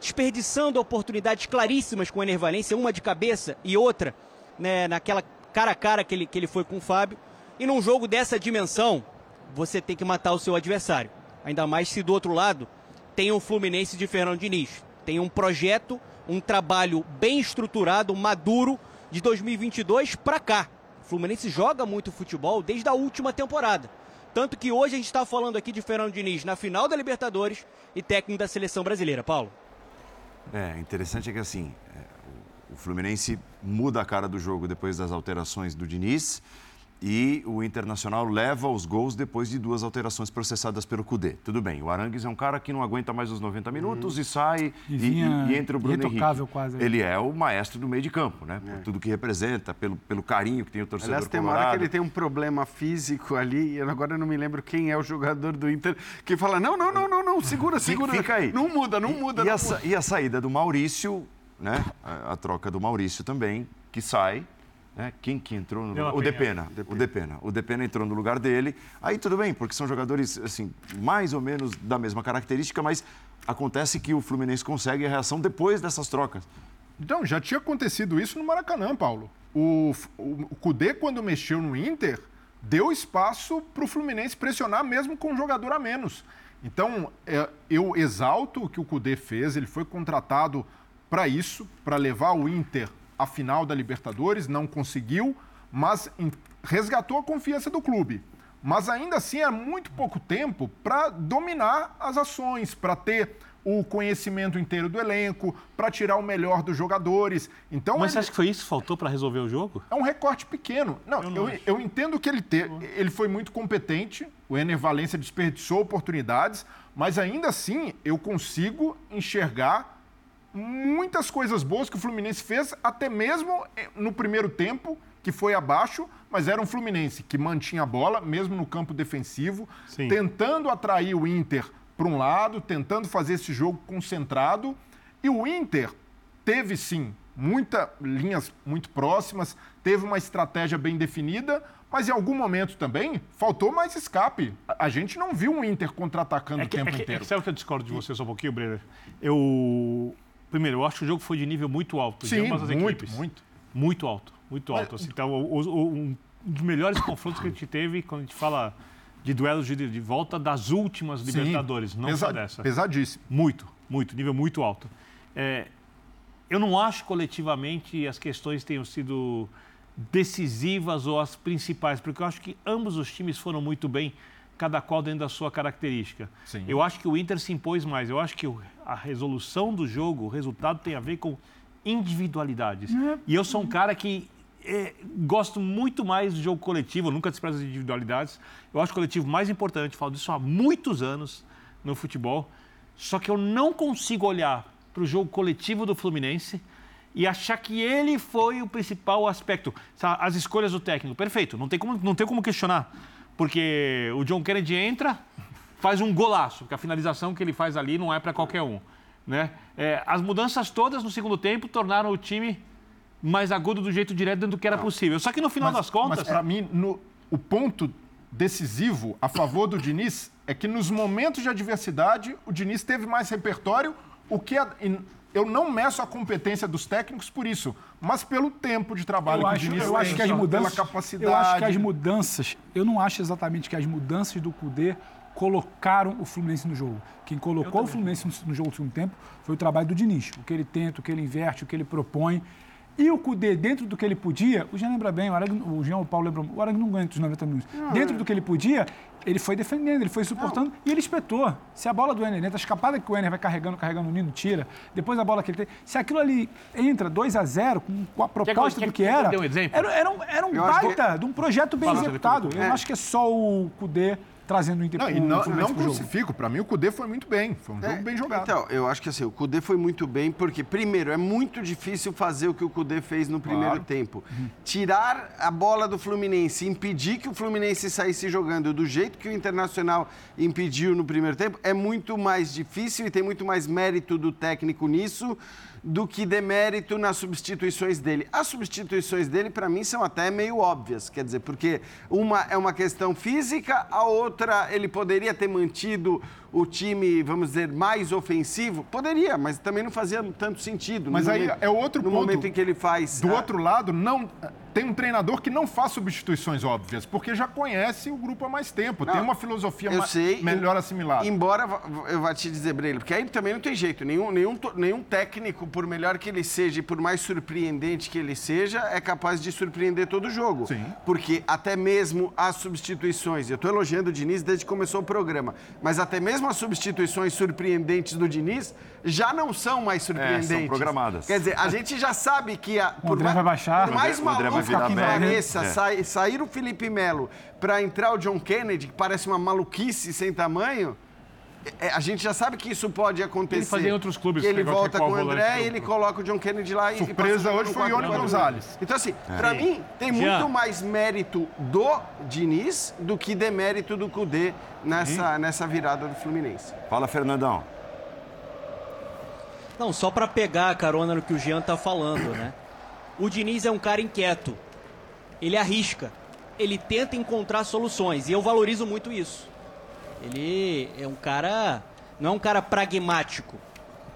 desperdiçando oportunidades claríssimas com o Enervalência, uma de cabeça e outra né, naquela cara a cara que ele, que ele foi com o Fábio. E num jogo dessa dimensão, você tem que matar o seu adversário. Ainda mais se do outro lado tem um Fluminense de Fernando Diniz. Tem um projeto, um trabalho bem estruturado, maduro, de 2022 para cá. O Fluminense joga muito futebol desde a última temporada. Tanto que hoje a gente está falando aqui de Fernando Diniz na final da Libertadores e técnico da seleção brasileira. Paulo. É, interessante é que assim, é, o Fluminense muda a cara do jogo depois das alterações do Diniz e o Internacional leva os gols depois de duas alterações processadas pelo Cudê. Tudo bem, o Arangues é um cara que não aguenta mais os 90 minutos uhum. e sai e, e, e, entra o Bruno Henrique. Quase. Ele é o maestro do meio de campo, né? Por é. tudo que representa, pelo, pelo carinho que tem o torcedor Aliás, tem uma hora que ele tem um problema físico ali, e agora eu não me lembro quem é o jogador do Inter, que fala, não, não, não, não, não segura, segura. Fica aí. Não muda, não muda. E, não a, muda. e a saída do Maurício, né? A, a troca do Maurício também, que sai né? Quem que entrou no... O Depena, o Depena. O Depena entrou no lugar dele. Aí tudo bem, porque são jogadores assim, mais ou menos da mesma característica, mas acontece que o Fluminense consegue a reação depois dessas trocas. Então, já tinha acontecido isso no Maracanã, Paulo. O, o, o Cudê, quando mexeu no Inter, deu espaço para o Fluminense pressionar mesmo com um jogador a menos. Então, é, eu exalto o que o Cudê fez, ele foi contratado para isso, para levar o Inter a final da Libertadores, não conseguiu, mas resgatou a confiança do clube. Mas ainda assim é muito pouco tempo para dominar as ações, para ter o conhecimento inteiro do elenco, para tirar o melhor dos jogadores. Então, Mas ele... você acha que foi isso que faltou para resolver o jogo? É um recorte pequeno. Não, eu, não eu, eu, entendo que ele, te... ele foi muito competente, o Ener Valência desperdiçou oportunidades, mas ainda assim eu consigo enxergar muitas coisas boas que o Fluminense fez, até mesmo eh, no primeiro tempo, que foi abaixo, mas era um Fluminense que mantinha a bola, mesmo no campo defensivo, Sim. tentando atrair o Inter para um lado, tentando fazer esse jogo concentrado. E o Inter teve sim muitas linhas muito próximas, teve uma estratégia bem definida, mas em algum momento também faltou mais escape. A gente não viu o Inter contra-atacando é que, o tempo é que, inteiro. É, sabe o que eu discordo de você só um pouquinho, Brenner? Eu Primeiro, eu acho que o jogo foi de nível muito alto. Sim, muito, equipes. muito. Muito alto, muito alto. Assim, então, o, o, um dos melhores confrontos que a gente teve quando a gente fala de duelos de, de volta das últimas Sim, Libertadores, não pesa, dessa. Pesadíssimo. Muito, muito, nível muito alto. É, eu não acho coletivamente as questões tenham sido decisivas ou as principais, porque eu acho que ambos os times foram muito bem cada qual dentro da sua característica. Sim. Eu acho que o Inter se impôs mais. Eu acho que a resolução do jogo, o resultado tem a ver com individualidades. É. E eu sou um cara que é, gosto muito mais do jogo coletivo, eu nunca desprezo as individualidades. Eu acho o coletivo mais importante, falo disso há muitos anos no futebol. Só que eu não consigo olhar para o jogo coletivo do Fluminense e achar que ele foi o principal aspecto. As escolhas do técnico, perfeito, não tem como, não tem como questionar porque o John Kennedy entra, faz um golaço, porque a finalização que ele faz ali não é para qualquer um. Né? É, as mudanças todas no segundo tempo tornaram o time mais agudo do jeito direto do que era possível. Só que no final mas, das contas. Mas para mim, no, o ponto decisivo a favor do Diniz é que nos momentos de adversidade o Diniz teve mais repertório, o que a, eu não meço a competência dos técnicos por isso, mas pelo tempo de trabalho eu que acho, o Diniz eu tem, acho que as mudanças, pela capacidade. Eu acho que as mudanças, eu não acho exatamente que as mudanças do Cudê colocaram o Fluminense no jogo. Quem colocou o Fluminense no, no jogo do segundo tempo foi o trabalho do Diniz. O que ele tenta, o que ele inverte, o que ele propõe. E o Cudê, dentro do que ele podia, o Jean lembra bem, o, Arag, o Jean o Paulo lembra, o Arag não aguenta os 90 minutos. dentro do que ele podia, ele foi defendendo, ele foi suportando e ele espetou. Se a bola do Ener entra, a escapada que o Ener vai carregando, carregando o Nino, tira. Depois a bola que ele tem. Se aquilo ali entra 2 a 0 com, a proposta quer, do que quer, era. Um exemplo? Era, era um, era um baita de um projeto bem executado. Eu não acho que é só o Cudê trazendo o Inter Não, e não, não pro jogo. crucifico. Para mim, o Cudê foi muito bem. Foi um jogo É, bem jogado. Então, eu acho que assim, o Cudê foi muito bem, porque, primeiro, é muito difícil fazer o que o Cudê fez no primeiro Claro. tempo. Tirar a bola do Fluminense, impedir que o Fluminense saísse jogando do jeito que o Internacional impediu no primeiro tempo, é muito mais difícil e tem muito mais mérito do técnico nisso do que demérito nas substituições dele. As substituições dele, para mim, são até meio óbvias, quer dizer, porque uma é uma questão física, a outra ele poderia ter mantido o time, vamos dizer, mais ofensivo? Poderia, mas também não fazia tanto sentido. Mas no aí momento- é outro No ponto. momento em que ele faz... Do outro lado, não tem um treinador que não faz substituições óbvias, porque já conhece o grupo há mais tempo, tem Não, uma filosofia eu ma- sei, melhor assimilada. Embora eu vá te dizer, Breno, porque aí também não tem jeito. Nenhum, nenhum, nenhum técnico, por melhor que ele seja e por mais surpreendente que ele seja, é capaz de surpreender todo o jogo. Sim. Porque até mesmo as substituições, eu estou elogiando o Diniz desde que começou o programa, mas até mesmo as substituições surpreendentes do Diniz já não são mais surpreendentes. programadas. Quer dizer, a gente já sabe que a, por André mais, vai baixar. por mais O André vai maluco que back. pareça, É. sai- sair o Felipe Melo para entrar o John Kennedy, que parece uma maluquice sem tamanho, é, a gente já sabe que isso pode acontecer. Ele fazia em outros clubes Que ele volta com o André e ele coloca o John Kennedy lá e Surpresa e hoje foi o Ione 4-4-2. Gonzalez. Então, assim, pra mim, tem muito Jean. mais mérito do Diniz do que demérito do Cudê nessa, nessa virada do Fluminense. Fala, Fernandão. Não, só para pegar a carona no que o Jean tá falando, né? O Diniz é um cara inquieto. Ele arrisca. Ele tenta encontrar soluções. E eu valorizo muito isso. Ele é um cara. Não é um cara pragmático.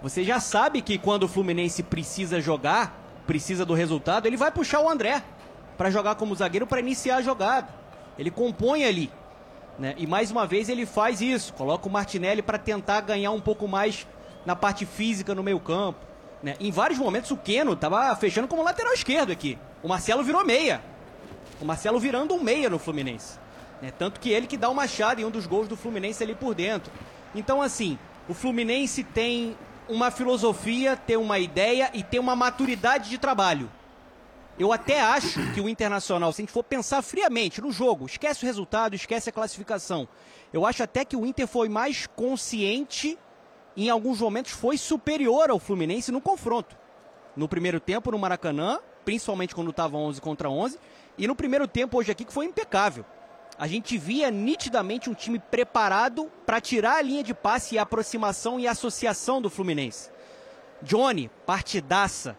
Você já sabe que quando o Fluminense precisa jogar, precisa do resultado, ele vai puxar o André para jogar como zagueiro para iniciar a jogada. Ele compõe ali. Né? E mais uma vez ele faz isso, coloca o Martinelli para tentar ganhar um pouco mais na parte física no meio-campo. Né? Em vários momentos o Keno estava fechando como lateral esquerdo aqui. O Marcelo virou meia. O Marcelo virando um meia no Fluminense. Né? Tanto que ele que dá o machado em um dos gols do Fluminense ali por dentro. Então, assim, o Fluminense tem uma filosofia, tem uma ideia e tem uma maturidade de trabalho. Eu até acho que o Internacional, se a gente for pensar friamente no jogo, esquece o resultado, esquece a classificação. Eu acho até que o Inter foi mais consciente, em alguns momentos foi superior ao Fluminense no confronto. No primeiro tempo no Maracanã, principalmente quando estava 11 contra 11, e no primeiro tempo hoje aqui que foi impecável. A gente via nitidamente um time preparado para tirar a linha de passe e a aproximação e associação do Fluminense. Johnny, partidaça,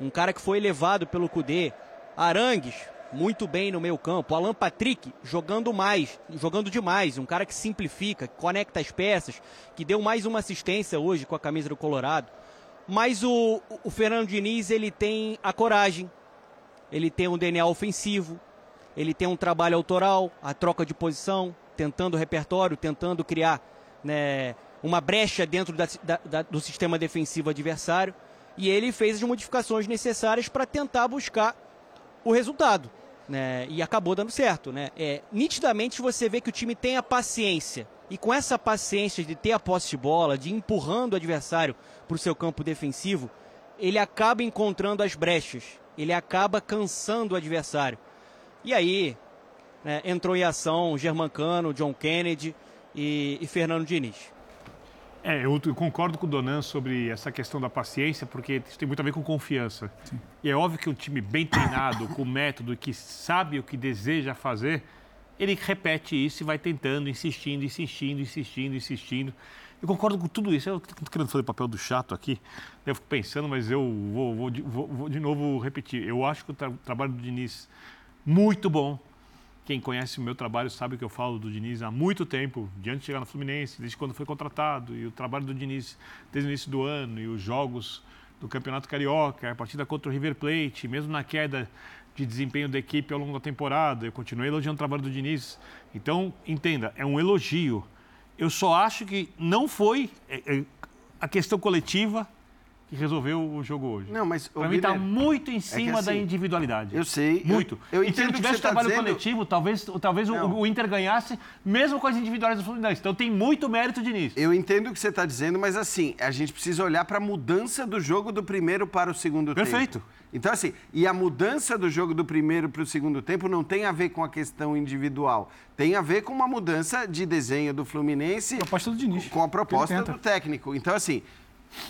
um cara que foi elevado pelo Cudê. Arangues, muito bem no meio campo. Alan Patrick, jogando mais, jogando demais. Um cara que simplifica, que conecta as peças, que deu mais uma assistência hoje com a camisa do Colorado. Mas o, o Fernando Diniz, ele tem a coragem, ele tem um DNA ofensivo, ele tem um trabalho autoral, a troca de posição, tentando repertório, tentando criar né, uma brecha dentro da- da- da- do sistema defensivo adversário. E ele fez as modificações necessárias para tentar buscar o resultado. Né? E acabou dando certo. Né? É, nitidamente você vê que o time tem a paciência. E com essa paciência de ter a posse de bola, de empurrando o adversário para o seu campo defensivo, ele acaba encontrando as brechas. Ele acaba cansando o adversário. E aí, né, entrou em ação Germancano, John Kennedy e, e Fernando Diniz. É, eu concordo com o Donan sobre essa questão da paciência, porque isso tem muito a ver com confiança. E é óbvio que um time bem treinado, com método, que sabe o que deseja fazer, ele repete isso e vai tentando, insistindo, insistindo, insistindo, insistindo. Eu concordo com tudo isso. Eu estou querendo fazer o papel do chato aqui, eu fico pensando, mas eu vou, vou de- vou- vou de novo repetir. Eu acho que o tra- trabalho do Diniz muito bom. Quem conhece o meu trabalho sabe que eu falo do Diniz há muito tempo, de antes de chegar no Fluminense, desde quando foi contratado, e o trabalho do Diniz desde o início do ano, e os jogos do Campeonato Carioca, a partida contra o River Plate, mesmo na queda de desempenho da equipe ao longo da temporada, eu continuei elogiando o trabalho do Diniz. Então, entenda, é um elogio. Eu só acho que não foi é, é, a questão coletiva que resolveu o jogo hoje. Não, mas, ô, Para mim está muito em cima da assim, da individualidade. eu sei, eu- Muito. eu e se não tivesse tá trabalho dizendo. coletivo, talvez, talvez o, o Inter ganhasse, mesmo com as individuais do Fluminense. Então tem muito mérito de nisso. Eu entendo o que você está dizendo, mas assim, a gente precisa olhar para a mudança do jogo do primeiro para o segundo Perfeito. tempo. Então, assim, e a mudança do jogo do primeiro para o segundo tempo não tem a ver com a questão individual. Tem a ver com uma mudança de desenho do Fluminense. Proposta do Diniz. Com a proposta do técnico. Então, assim,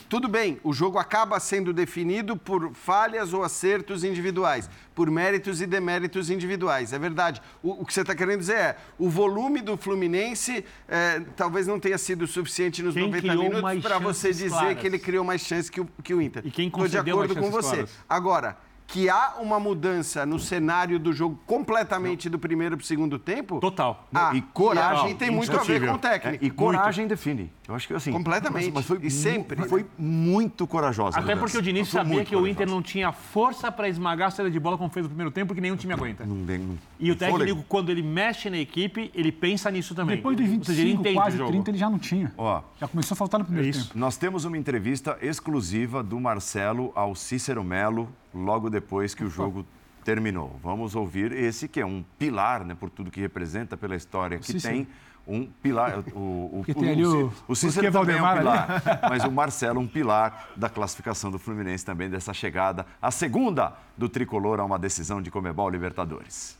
tudo bem, o jogo acaba sendo definido por falhas ou acertos individuais, por méritos e deméritos individuais. É verdade. O, o que você está querendo dizer é, o volume do Fluminense eh, talvez não tenha sido suficiente nos Quem 90 criou minutos para você dizer claras? que ele criou mais chances que o, que o Inter. E quem Estou de concedeu acordo com você. claras? Agora, que há uma mudança no cenário do jogo completamente do primeiro para o segundo tempo... Total. Ah, E coragem e tem muito a ver com o técnico. É, e coragem define. Eu acho que assim. Completamente. Mas, foi, E sempre, mu- Foi muito corajosa. Até porque o Diniz sabia muito que o Inter não tinha força para esmagar a saída de bola como fez no primeiro tempo, porque nenhum time aguenta. Não tem- não- E o fôlego. técnico, quando ele mexe na equipe, ele pensa nisso também. Depois dos Ou seja, ele 25, entende quase o jogo. 30, ele já não tinha. Ó, Já começou a faltar no primeiro É isso. tempo. Nós temos uma entrevista exclusiva do Marcelo ao Cícero Melo logo depois que o jogo terminou. Vamos ouvir esse que é um pilar, né, por tudo que representa, pela história que Cícero. tem. Um pilar. O, o, Porque tem ali o- o Cícero o também é um pilar. Mas o Marcelo, um pilar da classificação do Fluminense também, dessa chegada, a segunda do tricolor a uma decisão de Comebol Libertadores.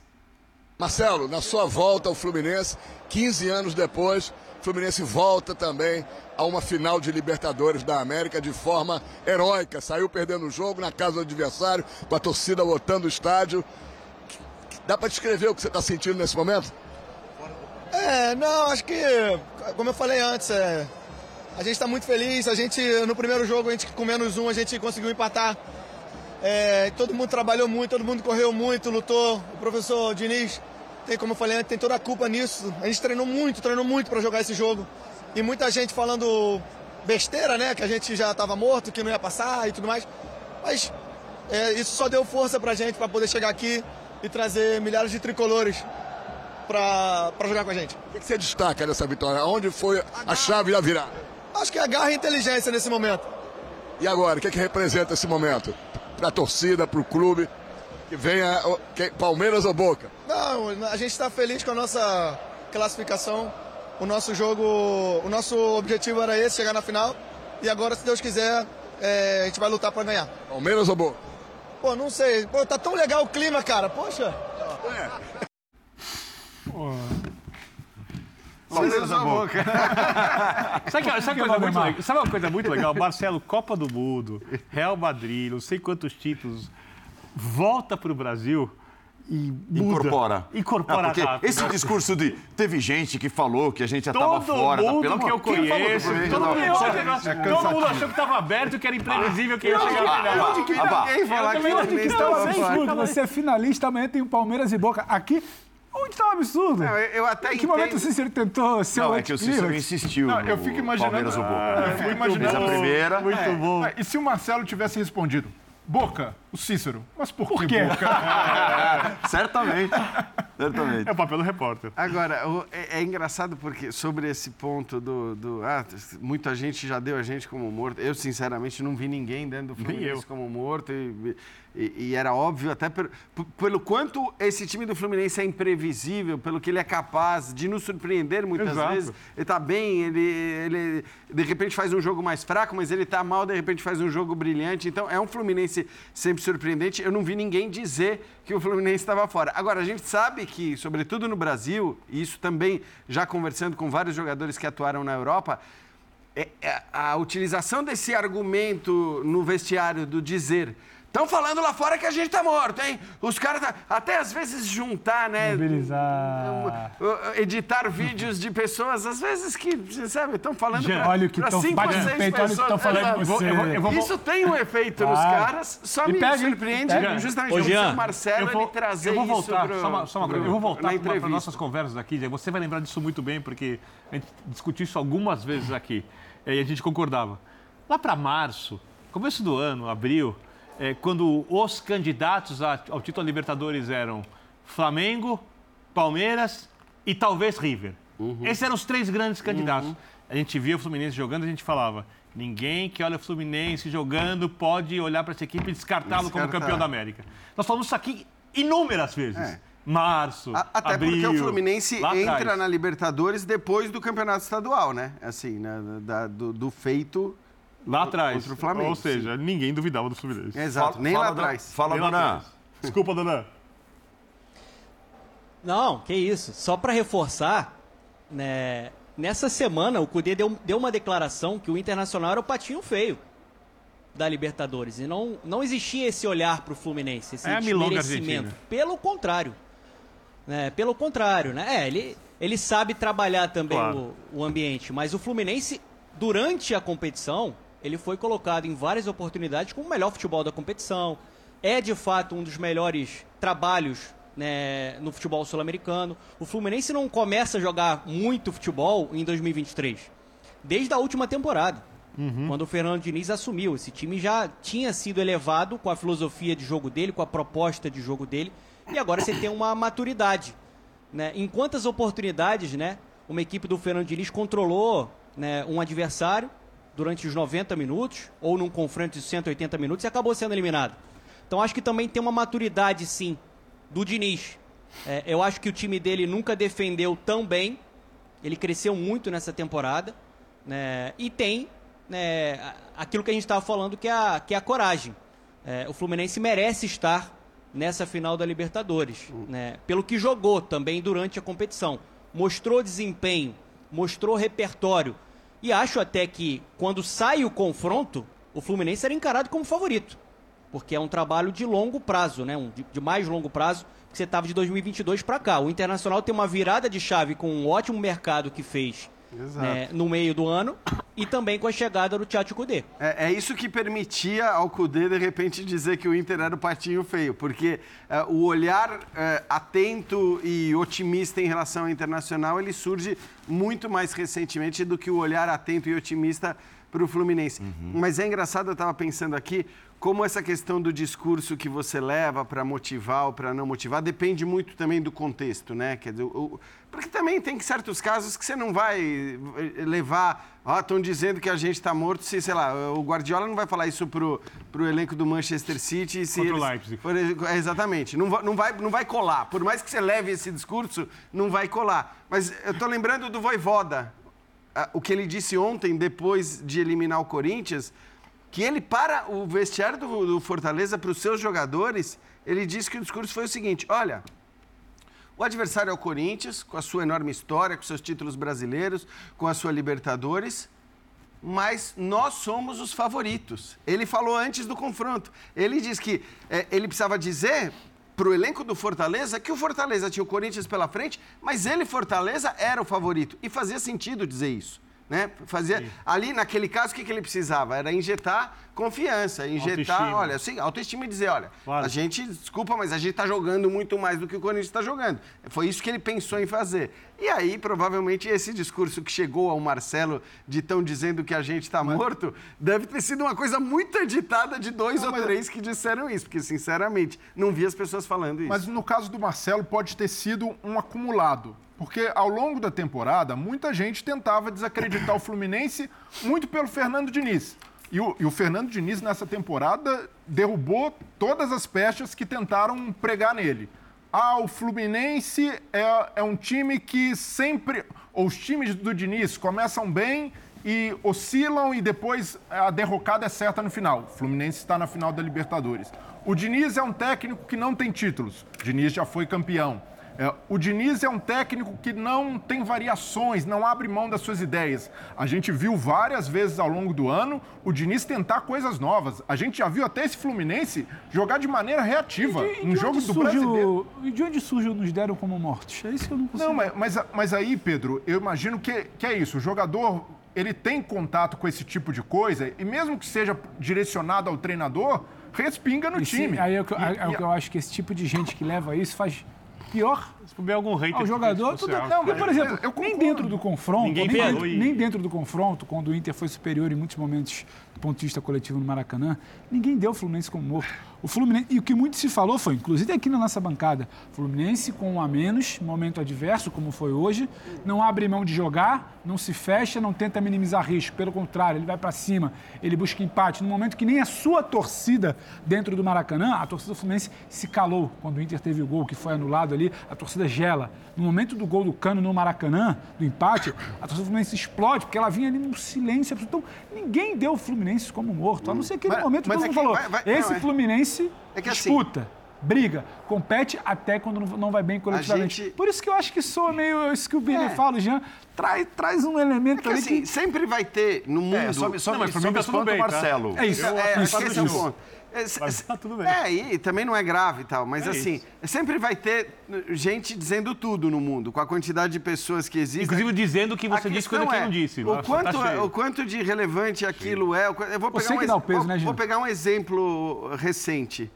Marcelo, na sua volta ao Fluminense, 15 anos depois, o Fluminense volta também a uma final de Libertadores da América de forma heróica. Saiu perdendo o jogo na casa do adversário, com a torcida lotando o estádio. Dá para descrever o que você está sentindo nesse momento? É, não, acho que, como eu falei antes, é, a gente está muito feliz. A gente, no primeiro jogo, a gente com menos um, a gente conseguiu empatar. É, todo mundo trabalhou muito, todo mundo correu muito, lutou. O professor Diniz, tem, como eu falei antes, tem toda a culpa nisso. A gente treinou muito, treinou muito para jogar esse jogo. E muita gente falando besteira, né? Que a gente já estava morto, que não ia passar e tudo mais. Mas é, isso só deu força pra gente para poder chegar aqui e trazer milhares de tricolores para jogar com a gente. O que você destaca dessa vitória? Onde foi a chave da virada? Acho que é garra e inteligência nesse momento. E agora, o que, que representa esse momento? Para a torcida, para o clube, que venha o- que- Palmeiras ou Boca? Não, a gente está feliz com a nossa classificação. O nosso jogo, o nosso objetivo era esse, chegar na final. E agora, se Deus quiser, é, a gente vai lutar para ganhar. Palmeiras ou Boca? Pô, não sei. Pô, tá tão legal o clima, cara. Poxa. Palmeiras na boca. Sabe, que- sabe, coisa muito legal? sabe uma coisa muito legal? Marcelo, Copa do Mundo, Real Madrid, não sei quantos títulos, volta para o Brasil e muda. Incorpora. Incorpora Ah, porque rápido. esse discurso de. Teve gente que falou que a gente já estava fora. tá? mundo Pelo que eu conheço, todo mundo, tava fora? todo mundo achou que estava aberto, que era imprevisível, que ia chegar na final. Onde que ninguém falar que tá? Você é finalista, amanhã tem o Palmeiras e Boca. Aqui, onde tá o absurdo? Não, eu, eu até Em que momento o entendo. Cícero tentou ser Não, o é que o Cícero insistiu. Não, eu no fico imaginando- Palmeiras ou Boca. Eu fico Fez imaginando. a primeira. Muito bom. Ah, E se o Marcelo tivesse respondido? Boca, o Cícero. Mas por, que quê? Boca? Certamente. Certamente. É o papel do repórter. Agora, o- é, é engraçado porque sobre esse ponto do, do- ah, muita gente já deu a gente como morto. Eu, sinceramente, não vi ninguém dando do Fluminense como morto. E, e- e era óbvio, até per- pelo quanto esse time do Fluminense é imprevisível, pelo que ele é capaz de nos surpreender muitas Exato. vezes. Ele tá bem, ele, ele de repente faz um jogo mais fraco, mas ele tá mal, de repente faz um jogo brilhante. Então é um Fluminense sempre surpreendente. Eu não vi ninguém dizer que o Fluminense estava fora. Agora, a gente sabe que, sobretudo no Brasil, e isso também já conversando com vários jogadores que atuaram na Europa, é- é a utilização desse argumento no vestiário do dizer. Estão falando lá fora que a gente tá morto, hein? Os caras, tá- até às vezes juntar, né? Mobilizar. Editar vídeos de pessoas, às vezes que, você sabe, estão falando pra, olha o que pra tão- cinco ou seis peito, olha o que pessoas. tão falando de Exato. você. Eu vou- eu vou- Isso tem um efeito nos caras, só E me pega, surpreende Pega. justamente Ô, o Jean, seu Marcelo eu vou, ele trazer eu vou isso voltar, pro- só uma, só uma pro- coisa, eu vou voltar para nossas conversas aqui, você vai lembrar disso muito bem, porque a gente discutiu isso algumas vezes aqui e a gente concordava. Lá para março, começo do ano, abril, eh, quando os candidatos ao título da Libertadores eram Flamengo, Palmeiras e talvez River. Uhum. Esses eram os três grandes candidatos. a gente via o Fluminense jogando, a gente falava, ninguém que olha o Fluminense jogando pode olhar para essa equipe e descartá-lo como Descartar. campeão da América. Nós falamos isso aqui inúmeras vezes. É. Março, A- Até abril, porque o Fluminense entra atrás. na Libertadores depois do campeonato estadual, né? Assim, né? Da- do, do feito. Lá atrás. Contra o Flamengo, Ou seja, ninguém duvidava do Fluminense. Exato, Fala- nem lá fala, dona- atrás. Fala, Nem lá dona. atrás. Desculpa, dona. Não, que isso. Só para reforçar, né, nessa semana o Cudê deu, deu uma declaração que o Internacional era o patinho feio da Libertadores. E não, não existia esse olhar para o Fluminense, esse É argentina. Pelo contrário. Né, pelo contrário, né? É, ele, ele sabe trabalhar também Claro. o, o ambiente, mas o Fluminense, durante a competição, ele foi colocado em várias oportunidades como o melhor futebol da competição. É de fato um dos melhores trabalhos né, no futebol sul-americano. O Fluminense não começa a jogar muito futebol em 2023, desde a última temporada. Quando o Fernando Diniz assumiu. Esse time já tinha sido elevado com a filosofia de jogo dele, com a proposta de jogo dele. E agora você tem uma maturidade. Né? Em quantas oportunidades né, uma equipe do Fernando Diniz controlou né, um adversário durante os 90 minutos, ou num confronto de 180 minutos, e acabou sendo eliminado. Então acho que também tem uma maturidade, sim, do Diniz. É, eu acho que o time dele nunca defendeu tão bem. Ele cresceu muito nessa temporada. Né? E tem né, aquilo que a gente estava falando, que é a, que é a coragem. É, o Fluminense merece estar nessa final da Libertadores. Né? Pelo que jogou também durante a competição. Mostrou desempenho, mostrou repertório. E acho até que quando sai o confronto, o Fluminense era encarado como favorito. Porque é um trabalho de longo prazo, né? Um, de, de mais longo prazo, que você estava de 2022 para cá. O Internacional tem uma virada de chave com um ótimo mercado que fez. Né, no meio do ano e também com a chegada do Tchatcho Kudê. É, é isso que permitia ao Cudê, de repente, dizer que o Inter era o patinho feio, porque é, o olhar é, atento e otimista em relação ao Internacional, ele surge muito mais recentemente do que o olhar atento e otimista para o Fluminense. Mas é engraçado, eu estava pensando aqui, como essa questão do discurso que você leva para motivar ou para não motivar depende muito também do contexto, né? Quer dizer, o- porque também tem certos casos que você não vai eh, levar. Ó, estão dizendo que a gente está morto. Se, sei lá, o Guardiola não vai falar isso pro, pro elenco do Manchester City. Se Contra o eles- Leipzig. por é, exatamente. Não vai, não, vai, não vai colar. Por mais que você leve esse discurso, não vai colar. Mas eu tô lembrando do Voivoda. ah, O que ele disse ontem, depois de eliminar o Corinthians, que ele, para o vestiário do, do Fortaleza, para os seus jogadores, ele disse que o discurso foi o seguinte: olha. O adversário é o Corinthians, com a sua enorme história, com seus títulos brasileiros, com a sua Libertadores, mas nós somos os favoritos. Ele falou antes do confronto. Ele diz que eh, ele precisava dizer para o elenco do Fortaleza que o Fortaleza tinha o Corinthians pela frente, mas ele, Fortaleza, era o favorito. E fazia sentido dizer isso. Né? Fazia, ali, naquele caso, o que, que ele precisava? Era injetar confiança, injetar, Autoestima. olha, assim, autoestima e dizer, olha, Claro. a gente, desculpa, mas a gente está jogando muito mais do que o Corinthians está jogando. Foi isso que ele pensou em fazer. E aí, provavelmente, esse discurso que chegou ao Marcelo de tão dizendo que a gente está morto, deve ter sido uma coisa muito editada de dois ou três que disseram isso, porque, sinceramente, não vi as pessoas falando isso. Mas no caso do Marcelo, pode ter sido um acumulado. Porque ao longo da temporada, muita gente tentava desacreditar o Fluminense muito pelo Fernando Diniz. E o, e o Fernando Diniz, nessa temporada, derrubou todas as peças que tentaram pregar nele. Ah, o Fluminense é, é um time que sempre. Ou os times do Diniz começam bem e oscilam e depois a derrocada é certa no final. O Fluminense está na final da Libertadores. O Diniz é um técnico que não tem títulos. O Diniz já foi campeão. É, o Diniz é um técnico que não tem variações, não abre mão das suas ideias. A gente viu várias vezes ao longo do ano o Diniz tentar coisas novas. A gente já viu até esse Fluminense jogar de maneira reativa. E de- um de jogo do brasileiro. E de onde surge o nos deram como mortos? É isso que eu não consigo. Não, mas, mas, mas aí, Pedro, eu imagino que, que é isso. O jogador, ele tem contato com esse tipo de coisa e mesmo que seja direcionado ao treinador, respinga no E time. aí é o, que, eu- E- é o e- que eu acho que esse tipo de gente que leva isso faz pior Se ver algum hater ao de jogador, tudo, não, porque, por exemplo, eu nem concordo. dentro do confronto, Ninguém nem, dentro, e- nem dentro do confronto, quando o Inter foi superior em muitos momentos ponto de vista coletivo no Maracanã, ninguém deu o Fluminense como morto. O Fluminense, e o que muito se falou foi, inclusive aqui na nossa bancada, Fluminense com um a menos, momento adverso, como foi hoje, não abre mão de jogar, não se fecha, não tenta minimizar risco, pelo contrário, ele vai para cima, ele busca empate, no momento que nem a sua torcida dentro do Maracanã, a torcida do Fluminense se calou quando o Inter teve o gol que foi anulado ali, a torcida gela. No momento do gol do Cano no Maracanã, do empate, a torcida do Fluminense explode, porque ela vinha ali num silêncio. Então, ninguém deu o Fluminense como morto, a não ser aquele Mas- momento que mas todo é mundo que falou, vai- vai- esse não, é- Fluminense É que assim- disputa, briga, compete até quando não- vai bem coletivamente. gente- Por isso que eu acho que soa meio isso que o Bini É. fala, o Jean, traz, traz um elemento É que ali assim, que... sempre vai ter no mundo. É, só, me- só, Não, mas só mim me tá tudo espanta o bem, tá? Marcelo. É isso, É, é, isso, acho que esse é o ponto. É, Mas tá tudo bem. É, e também não é grave e tal, mas É assim, sempre vai ter gente dizendo tudo no mundo, com a quantidade de pessoas que existem. Inclusive dizendo o que você disse coisa que é, não disse. O Nossa, quanto, tá cheio. o quanto de relevante aquilo é. o qu- Eu vou pegar um que ex- peso, vou, né, vou pegar um exemplo recente.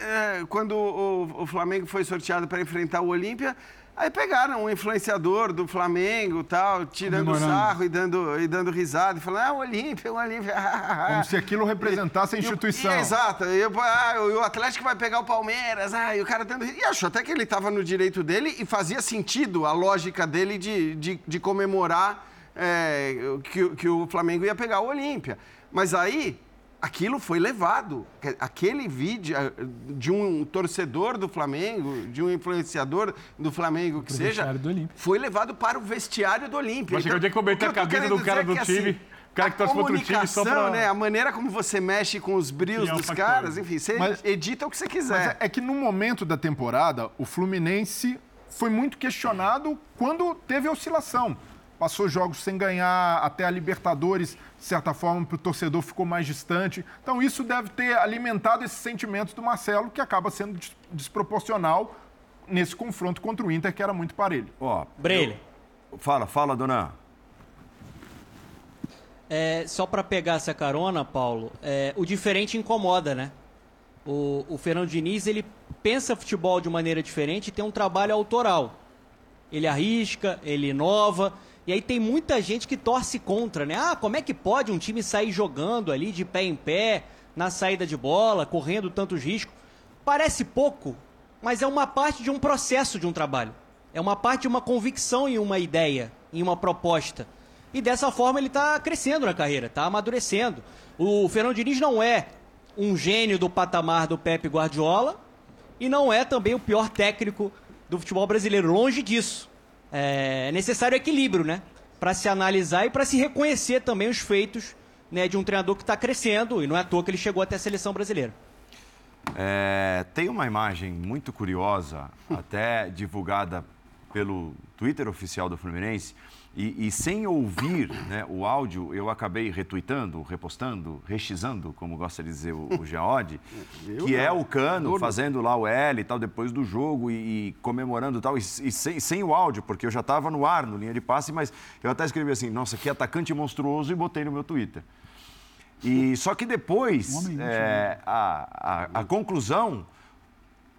É, Quando o, o Flamengo foi sorteado para enfrentar o Olímpia, aí pegaram um influenciador do Flamengo tal, tirando sarro e dando, e dando risada, e falando, ah, o Olímpia, o Olímpia. Como se aquilo representasse a E o- instituição. exato. E, eu, ah, o Atlético vai pegar o Palmeiras. Ah, e o cara dando. E acho até que ele estava no direito dele e fazia sentido a lógica dele de, de, de comemorar é, que, que o Flamengo ia pegar o Olímpia. Mas aí. Aquilo foi levado. Que- Aquele vídeo eh, de um torcedor do Flamengo, de um influenciador do Flamengo que seja, do foi levado para o vestiário do Olímpia. Vai chegar o dia que eu meter o a querendo do cara do é que, time, o cara que a torce outro time só pra- comunicação, né, a maneira como você mexe com os brios um dos factor. caras, enfim, você Mas- edita o que você Mas quiser. é, é que no momento da temporada, o Fluminense foi muito questionado quando teve oscilação. Passou jogos sem ganhar, até a Libertadores, de certa forma, para o torcedor ficou mais distante. Então, isso deve ter alimentado esses sentimentos do Marcelo, que acaba sendo des- desproporcional nesse confronto contra o Inter, que era muito parelho. Ó, Breile. fala, fala, dona. É, só para pegar essa carona, Paulo, é, o diferente incomoda, né? O, o Fernando Diniz, ele pensa futebol de maneira diferente e tem um trabalho autoral. Ele arrisca, ele inova, e aí tem muita gente que torce contra, né? Ah, como é que pode um time sair jogando ali de pé em pé, na saída de bola, correndo tantos riscos? Parece pouco, mas é uma parte de um processo de um trabalho. É uma parte de uma convicção em uma ideia, em uma proposta. E dessa forma ele está crescendo na carreira, está amadurecendo. O Fernando Diniz não é um gênio do patamar do Pepe Guardiola e não é também o pior técnico do futebol brasileiro. Longe disso. É necessário equilíbrio, né? Para se analisar e para se reconhecer também os feitos né, de um treinador que está crescendo. E não é à toa que ele chegou até a seleção brasileira. É, tem uma imagem muito curiosa, até divulgada pelo Twitter oficial do Fluminense, e, e sem ouvir né, o áudio, eu acabei retuitando, repostando, rexizando, como gosta de dizer o, o Geode, que é o Cano fazendo lá o L e tal, depois do jogo, e, e comemorando tal, e, e sem, sem o áudio, porque eu já estava no ar, no linha de passe, mas eu até escrevi assim, nossa, que atacante monstruoso, e botei no meu Twitter. E só que depois, Um é, a, a, a conclusão,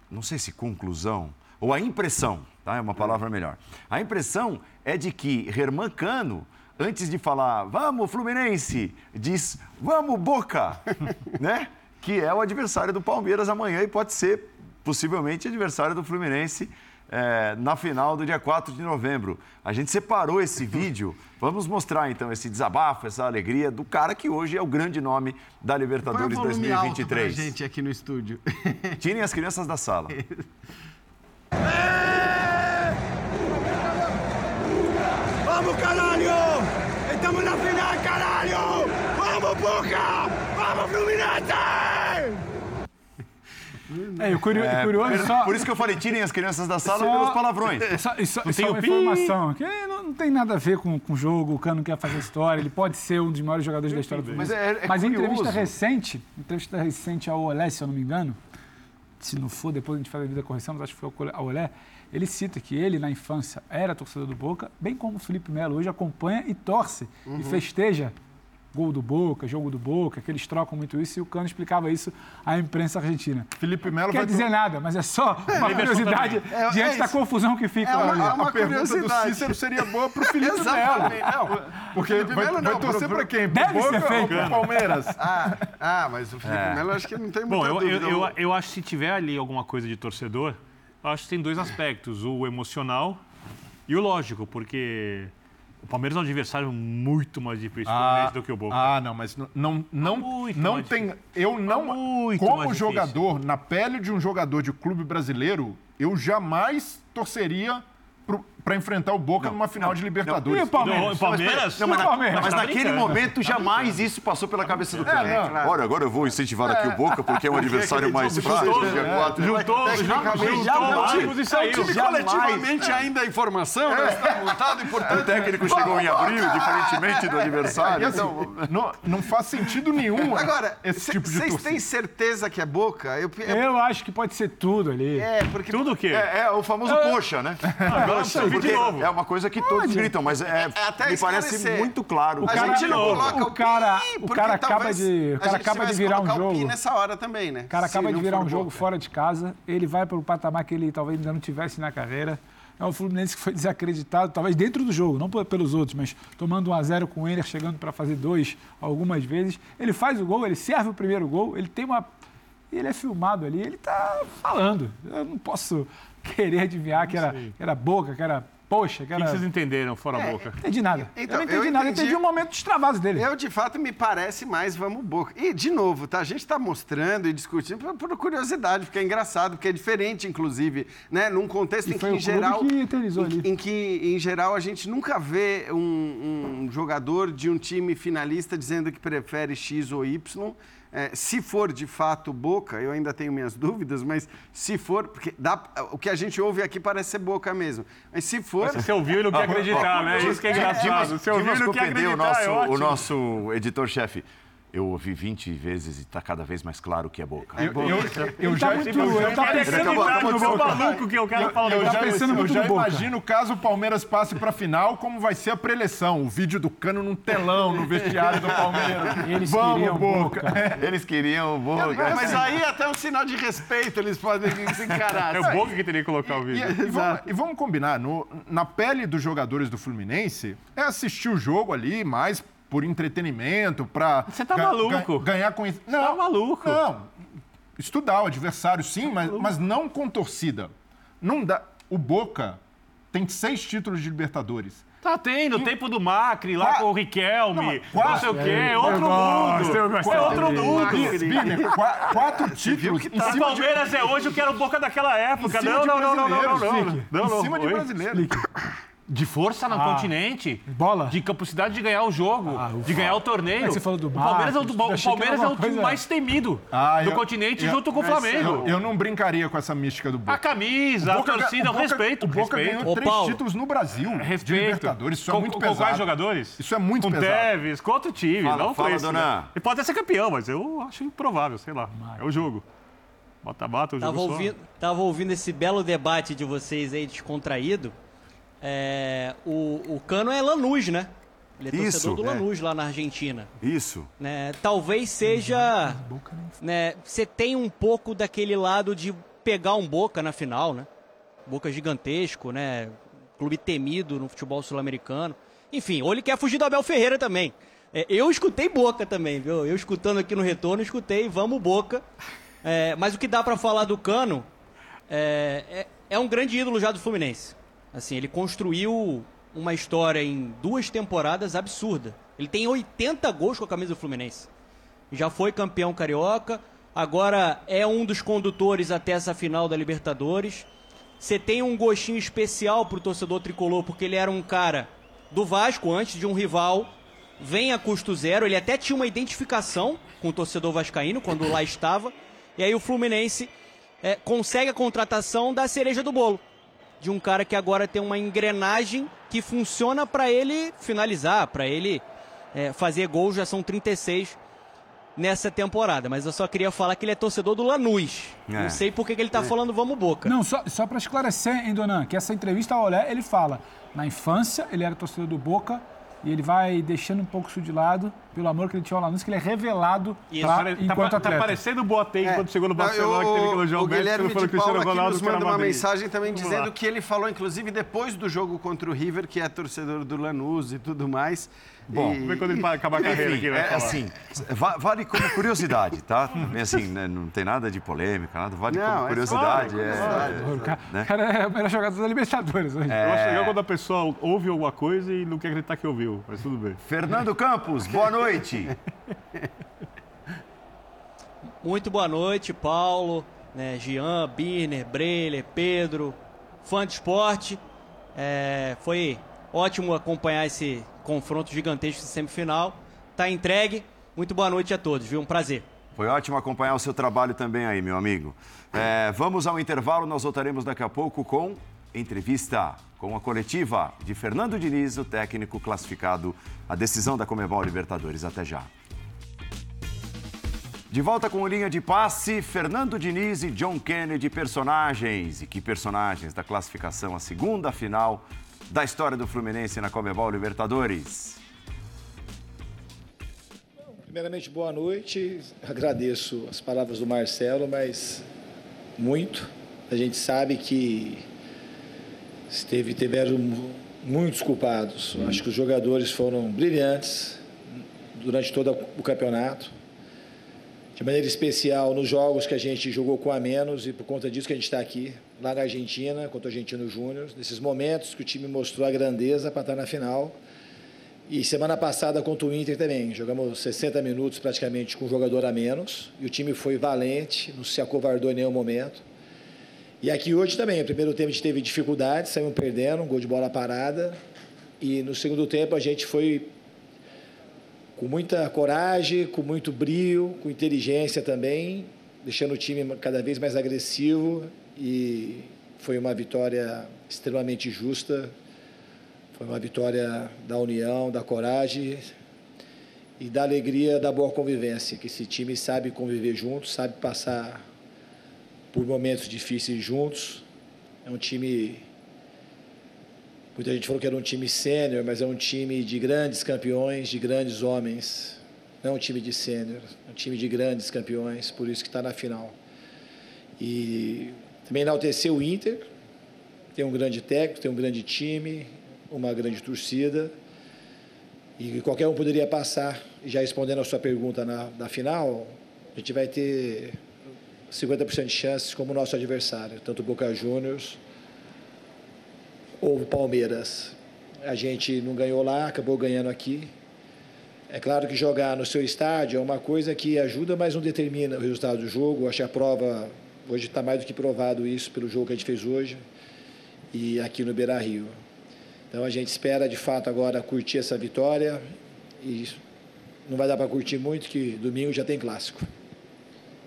não sei se conclusão, ou a impressão, tá? É uma palavra melhor. A impressão é de que Herman Cano, antes de falar, vamos Fluminense, diz, vamos Boca, né? Que é o adversário do Palmeiras amanhã e pode ser, possivelmente, adversário do Fluminense é, na final do dia 4 de novembro. A gente separou esse vídeo. Vamos mostrar então esse desabafo, essa alegria do cara que hoje é o grande nome da Põe o Libertadores volume alto pra 2023. gente aqui no estúdio. Tirem as crianças da sala. ¡Vamos, caralho! ¡Estamos en la final, caralho! ¡Vamos, Boca! ¡Vamos, Fluminense! É, e o curio- e curioso só... Por isso que eu falei, tirem as crianças da sala Só- pelos palavrões. Só, e só, e tem só uma pi? informação, que não, não tem nada a ver com, com o jogo, o Cano quer fazer história, ele pode ser um dos maiores jogadores da história do Mas é- é Mas em entrevista curioso. recente, entrevista recente ao Olé, se eu não me engano, se não for, depois a gente faz a devida correção, mas acho que foi ao Olé, ele cita que ele, na infância, era torcedor do Boca, bem como o Felipe Melo hoje acompanha e torce Uhum. e festeja gol do Boca, jogo do Boca, que eles trocam muito isso, e o Cano explicava isso à imprensa argentina. Felipe Melo Não quer vai dizer nada, mas é só uma curiosidade É, é diante da isso. confusão que fica É uma- lá. é uma a pergunta do curiosidade. Cícero seria boa pro Felipe Melo. Porque Felipe vai, Melo vai não, torcer pro- pra quem? Pro Deve ser Boca ou feito. pro Palmeiras? Ah, ah, mas o Felipe Melo acho que não tem muita Bom, eu, eu, dúvida. eu, eu acho que se tiver ali alguma coisa de torcedor, eu acho que tem dois aspectos: o emocional e o lógico, porque o Palmeiras é um adversário muito mais difícil Ah, do que o Boca. ah, não, mas não, não, não, Muito não mais tem. Eu não. Muito como mais difícil. jogador, na pele de um jogador de clube brasileiro, eu jamais torceria para enfrentar o Boca numa final de Libertadores. E o Palmeiras? O Palmeiras? Não, mas, o na- Palmeiras? mas naquele momento jamais isso passou pela cabeça do cara. É, não. Olha, agora eu vou incentivar aqui o Boca porque é um adversário mais juntou, dia é. Juntou, juntou, não, e saiu. time coletivamente ainda a informação não está montado e, O portanto... técnico chegou em abril, diferentemente do adversário. E assim, não, não faz sentido nenhum Agora, esse tipo de vocês torcida. têm certeza que é Boca? Eu, acho que pode ser tudo ali. é, porque... Tudo o quê? é, é o famoso poxa, né? Agora De novo. é uma coisa que todos gritam, mas é, É até me parece muito claro. A que- gente não novo. coloca O cara- o cara acaba de- o cara acaba de virar um o jogo. nessa hora também, né? O cara Se acaba de virar um jogo Boca. fora de casa, ele vai para o patamar que ele talvez ainda não tivesse na carreira. É um Fluminense que foi desacreditado, talvez dentro do jogo, não pelos outros, mas tomando 1 a 0 com o Enner, chegando para fazer dois algumas vezes. Ele faz o gol, ele serve o primeiro gol, ele tem uma. e Ele é filmado ali, ele está falando. Eu não posso querer adivinhar que era, que era boca, que era poxa, que O que era. vocês entenderam fora a boca? Não entendi nada. Então, eu não entendi eu nada, eu entendi- entendi um momento extravado dele. Eu, de fato, me parece mais vamos Boca. E, de novo, tá? A gente está mostrando e discutindo por, por curiosidade, porque é engraçado, porque é diferente, inclusive, né? Num contexto E em que, o em geral... que eternizou em, ali. em que, em geral, a gente nunca vê um, um jogador de um time finalista dizendo que prefere X ou Y. É, se for de fato Boca, eu ainda tenho minhas dúvidas, mas se for, porque dá, o que a gente ouve aqui parece ser Boca mesmo. Mas se for, Você ouviu e não quer acreditar, né? Isso que é engraçado. Você ouviu e não quer o acreditar, é nosso, o ótimo. nosso editor-chefe. Eu ouvi 20 vezes e está cada vez mais claro que é Boca. Eu, eu, eu Ele já, tá muito- eu tá pensando acabou- acabou no soltar. maluco que o cara fala. eu do já, pensando eu muito já imagino caso o Palmeiras passe para final, como vai ser a preleção. O vídeo do Cano num telão no vestiário do Palmeiras. Eles Vamos, queriam Boca. Boca. Eles queriam o Boca. mas aí até um sinal de respeito eles podem se encarar. É o Boca que teria que colocar o E, vídeo. e vamos, e vamos combinar, no- na pele dos jogadores do Fluminense, é assistir o jogo ali mais por entretenimento, pra Você tá maluco? ganhar conhecimento. tá maluco? Não, estudar o adversário sim, mas, mas não com torcida. Não dá. O Boca tem seis títulos de Libertadores. Tá tendo, o tempo do Macri lá Qua- com o Riquelme, Não, não, mas sei o quê, é outro mundo. É outro mundo. Biner, qua- quatro títulos em O cima de, Palmeiras é hoje o que era o Boca daquela época. Não, não, não, não, não, não, não. Não, não. Em cima de Oi? De força no Ah. continente. Bola? De capacidade de ganhar o jogo, Ah, de ganhar o torneio. É você falou do o Palmeiras é o, o Palmeiras é o time mais temido Ah, do eu- continente eu- junto com o Flamengo. Eu, eu não brincaria com essa mística do Boca. A camisa, a Boca- torcida, o o Boca- respeito. O Boca respeito. ganhou três Paulo. títulos no Brasil de Respeito. Libertadores. Isso é Com- muito com pesado. quais jogadores? Isso é muito com pesado. Tevez, com outro time, Fala- não fala, com esse, dona. né? Ele pode até ser campeão, mas eu acho improvável, sei lá. É o jogo. Bata-bata, o jogo Tava ouvindo, tava ouvindo esse belo debate de vocês aí, descontraído. É, o, o Cano é Lanús, né? Ele é Isso, torcedor do é. Lanús lá na Argentina. Isso. né? Talvez seja. né, Você tem um pouco daquele lado de pegar um Boca na final, né? Boca gigantesco, né? Clube temido no futebol sul-americano. Enfim, ou ele quer fugir do Abel Ferreira também. É, eu escutei Boca também, viu? Eu escutando aqui no retorno, escutei Vamos Boca. É, mas o que dá pra falar do Cano é, é, é um grande ídolo já do Fluminense. Assim, ele construiu uma história em duas temporadas absurda. Ele tem 80 gols com a camisa do Fluminense. Já foi campeão carioca, agora é um dos condutores até essa final da Libertadores. Você tem um gostinho especial pro torcedor tricolor, porque ele era um cara do Vasco antes de um rival, vem a custo zero. Ele até tinha uma identificação com o torcedor vascaíno quando lá estava. E aí o Fluminense é, consegue a contratação da cereja do bolo. De um cara que agora tem uma engrenagem que funciona para ele finalizar, para ele é, fazer gols, já são 36 nessa temporada. Mas eu só queria falar que ele é torcedor do Lanús. É. Não sei por que ele tá falando vamos Boca. Não, só, só para esclarecer, hein, Donan, que essa entrevista ao Olé, ele fala, na infância ele era torcedor do Boca e ele vai deixando um pouco isso de lado, pelo amor que ele tinha ao Lanús, que ele é revelado Isso. lá Tá, enquanto tá atleta. parecendo o Boateng É. quando chegou no Barcelona, eu- que teve que elogiar o, o Messi, Guilherme quando falou de que o Cristiano Paula aqui Ronaldo nos que era manda uma Madrid. mensagem também Vamos dizendo lá. que ele falou, inclusive, depois do jogo contra o River, que é torcedor do Lanús e tudo mais. Bom, E- Vamos ver quando ele vai acabar a carreira Enfim, aqui, vai é falar. assim, va- vale como curiosidade, tá? Também assim, né, não tem nada de polêmica, nada, vale Não, como é curiosidade. claro, é- claro. O cara, né? cara é o melhor jogador da Libertadores hoje. Eu acho legal quando a pessoa ouve alguma coisa e não quer acreditar que ouviu, mas tudo bem. Fernando Campos, boa noite. Muito boa noite, Paulo, né, Jean, Birner, Breler, Pedro, fã de esporte. É, foi ótimo acompanhar esse confronto gigantesco de semifinal. Tá entregue. Muito boa noite a todos, viu? Um prazer. Foi ótimo acompanhar o seu trabalho também aí, meu amigo. É, vamos ao intervalo, nós voltaremos daqui a pouco com entrevista com a coletiva de Fernando Diniz, o técnico classificado à decisão da Comebol Libertadores. Até já. De volta com linha de passe, Fernando Diniz e John Kennedy, personagens. E que personagens da classificação à segunda final da história do Fluminense na Comebol Libertadores. Primeiramente, boa noite. Agradeço as palavras do Marcelo, mas muito. A gente sabe que esteve, tiveram muitos culpados. Eu Acho que os jogadores foram brilhantes durante todo o campeonato. De maneira especial nos jogos que a gente jogou com a menos e por conta disso que a gente está aqui, lá na Argentina, contra o Argentino Júnior, nesses momentos que o time mostrou a grandeza para estar na final. E semana passada contra o Inter também, jogamos 60 minutos praticamente com um jogador a menos, e o time foi valente, não se acovardou em nenhum momento. E aqui hoje também, no primeiro tempo a gente teve dificuldades, saímos perdendo, um gol de bola parada, e no segundo tempo a gente foi com muita coragem, com muito brio, com inteligência também, deixando o time cada vez mais agressivo, e foi uma vitória extremamente justa, foi uma vitória da união, da coragem e da alegria da boa convivência, que esse time sabe conviver juntos, sabe passar por momentos difíceis juntos. É um time. Muita gente falou que era um time sênior, mas é um time de grandes campeões, de grandes homens. Não é um time de sênior, é um time de grandes campeões, por isso que está na final. E também enaltecer o Inter, tem um grande técnico, tem um grande time, uma grande torcida e qualquer um poderia passar. Já respondendo a sua pergunta na, na final, a gente vai ter 50% de chances como nosso adversário, tanto o Boca Juniors ou o Palmeiras. A gente não ganhou lá, acabou ganhando aqui. É claro que jogar no seu estádio é uma coisa que ajuda, mas não determina o resultado do jogo. Acho a prova, hoje está mais do que provado isso pelo jogo que a gente fez hoje e aqui no Beira Rio. Então a gente espera de fato agora curtir essa vitória e não vai dar para curtir muito, que domingo já tem clássico.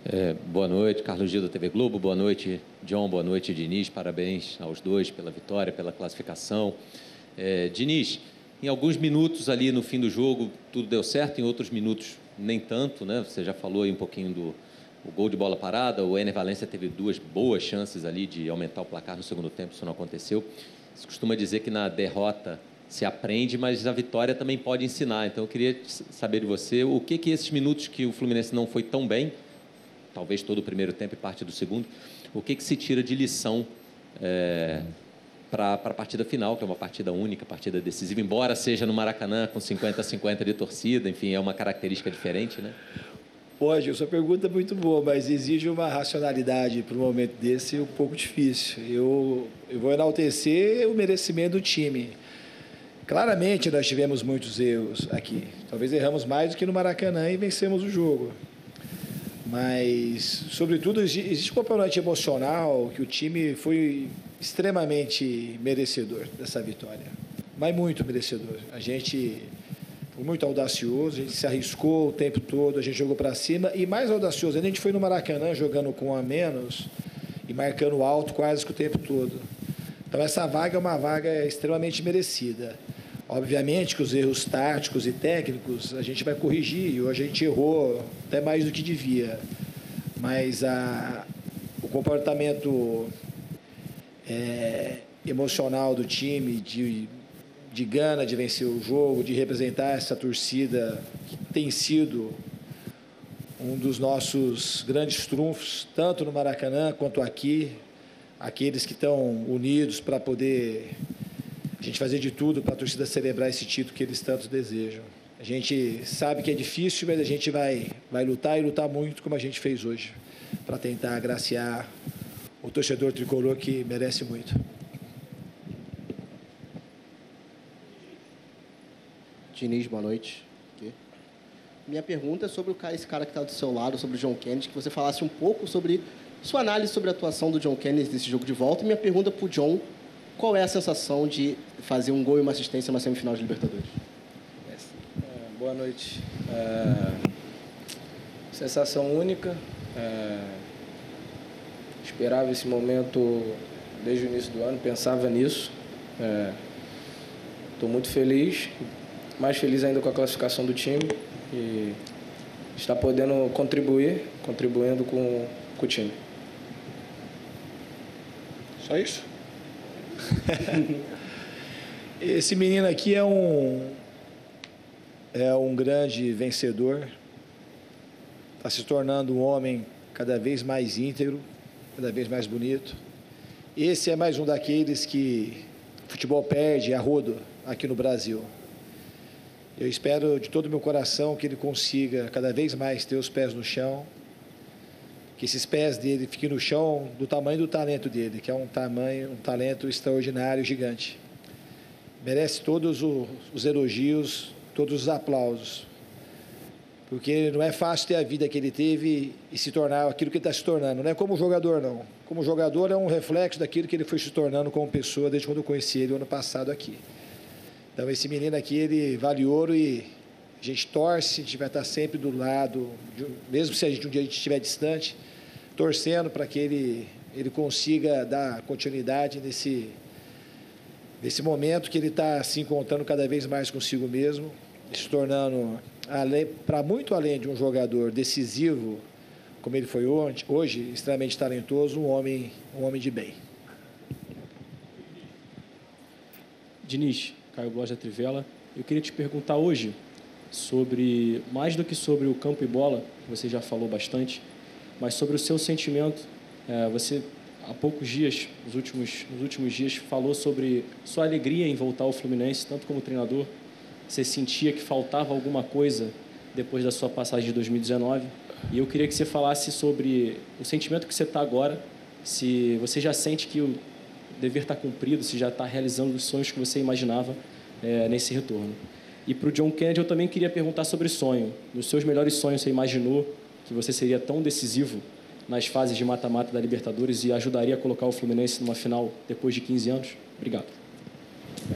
É, boa noite, Carlos Gil da TV Globo. Boa noite, John. Boa noite, Diniz. Parabéns aos dois pela vitória, pela classificação. É, Diniz, em alguns minutos ali no fim do jogo tudo deu certo, em outros minutos nem tanto, né? Você já falou aí um pouquinho do o gol de bola parada. O Ener Valência teve duas boas chances ali de aumentar o placar no segundo tempo, isso não aconteceu. Se costuma dizer que na derrota se aprende, mas a vitória também pode ensinar. Então eu queria saber de você o que que esses minutos que o Fluminense não foi tão bem, talvez todo o primeiro tempo e parte do segundo, o que que se tira de lição é, para a partida final, que é uma partida única, partida decisiva, embora seja no Maracanã com 50 a 50 de torcida, enfim, é uma característica diferente, né? Pode, sua pergunta é muito boa, mas exige uma racionalidade para um momento desse um pouco difícil. Eu, eu vou enaltecer o merecimento do time. Claramente nós tivemos muitos erros aqui. Talvez erramos mais do que no Maracanã e vencemos o jogo. Mas, sobretudo, existe um componente emocional que o time foi extremamente merecedor dessa vitória. Mas muito merecedor. A gente muito audacioso, a gente se arriscou o tempo todo, a gente jogou para cima e mais audacioso, a gente foi no Maracanã jogando com a menos e marcando alto quase que o tempo todo. Então essa vaga é uma vaga extremamente merecida. Obviamente que os erros táticos e técnicos a gente vai corrigir, e hoje a gente errou até mais do que devia. Mas a, o comportamento é, emocional do time, de, de gana de vencer o jogo, de representar essa torcida que tem sido um dos nossos grandes trunfos, tanto no Maracanã quanto aqui, aqueles que estão unidos para poder a gente fazer de tudo para a torcida celebrar esse título que eles tanto desejam. A gente sabe que é difícil, mas a gente vai, vai lutar e lutar muito como a gente fez hoje, para tentar agraciar o torcedor tricolor que merece muito. Diniz, boa noite. Aqui. Minha pergunta é sobre esse cara que está do seu lado, sobre o John Kennedy, que você falasse um pouco sobre sua análise sobre a atuação do John Kennedy nesse jogo de volta. E minha pergunta para o John, qual é a sensação de fazer um gol e uma assistência na semifinal de Libertadores? É, boa noite. É, sensação única. É, esperava esse momento desde o início do ano, pensava nisso. Estou muito feliz mais feliz ainda com a classificação do time e está podendo contribuir, contribuindo com, com o time. Só isso? Esse menino aqui é um é um grande vencedor. Está se tornando um homem cada vez mais íntegro, cada vez mais bonito. Esse é mais um daqueles que o futebol perde a rodo aqui no Brasil. Eu espero de todo o meu coração que ele consiga cada vez mais ter os pés no chão, que esses pés dele fiquem no chão do tamanho do talento dele, que é um tamanho, um talento extraordinário, gigante. Merece todos os elogios, todos os aplausos, porque não é fácil ter a vida que ele teve e se tornar aquilo que ele está se tornando. Não é como jogador, não. Como jogador é um reflexo daquilo que ele foi se tornando como pessoa desde quando eu conheci ele ano passado aqui. Então, esse menino aqui, ele vale ouro e a gente torce, a gente vai estar sempre do lado, mesmo se a gente um dia a gente estiver distante, torcendo para que ele, ele consiga dar continuidade nesse, nesse momento que ele está se encontrando cada vez mais consigo mesmo, se tornando, para muito além de um jogador decisivo, como ele foi hoje, hoje extremamente talentoso, um homem, um homem de bem. Diniz, Caio Bloch da Trivela. Eu queria te perguntar hoje sobre, mais do que sobre o campo e bola, você já falou bastante, mas sobre o seu sentimento. É, você, há poucos dias, nos últimos, nos últimos dias, falou sobre sua alegria em voltar ao Fluminense, tanto como treinador. Você sentia que faltava alguma coisa depois da sua passagem de 2019. E eu queria que você falasse sobre o sentimento que você está agora, se você já sente que o dever está cumprido, se já está realizando os sonhos que você imaginava é, nesse retorno. E para o John Kennedy, eu também queria perguntar sobre sonho. Nos seus melhores sonhos, você imaginou que você seria tão decisivo nas fases de mata-mata da Libertadores e ajudaria a colocar o Fluminense numa final depois de 15 anos? Obrigado.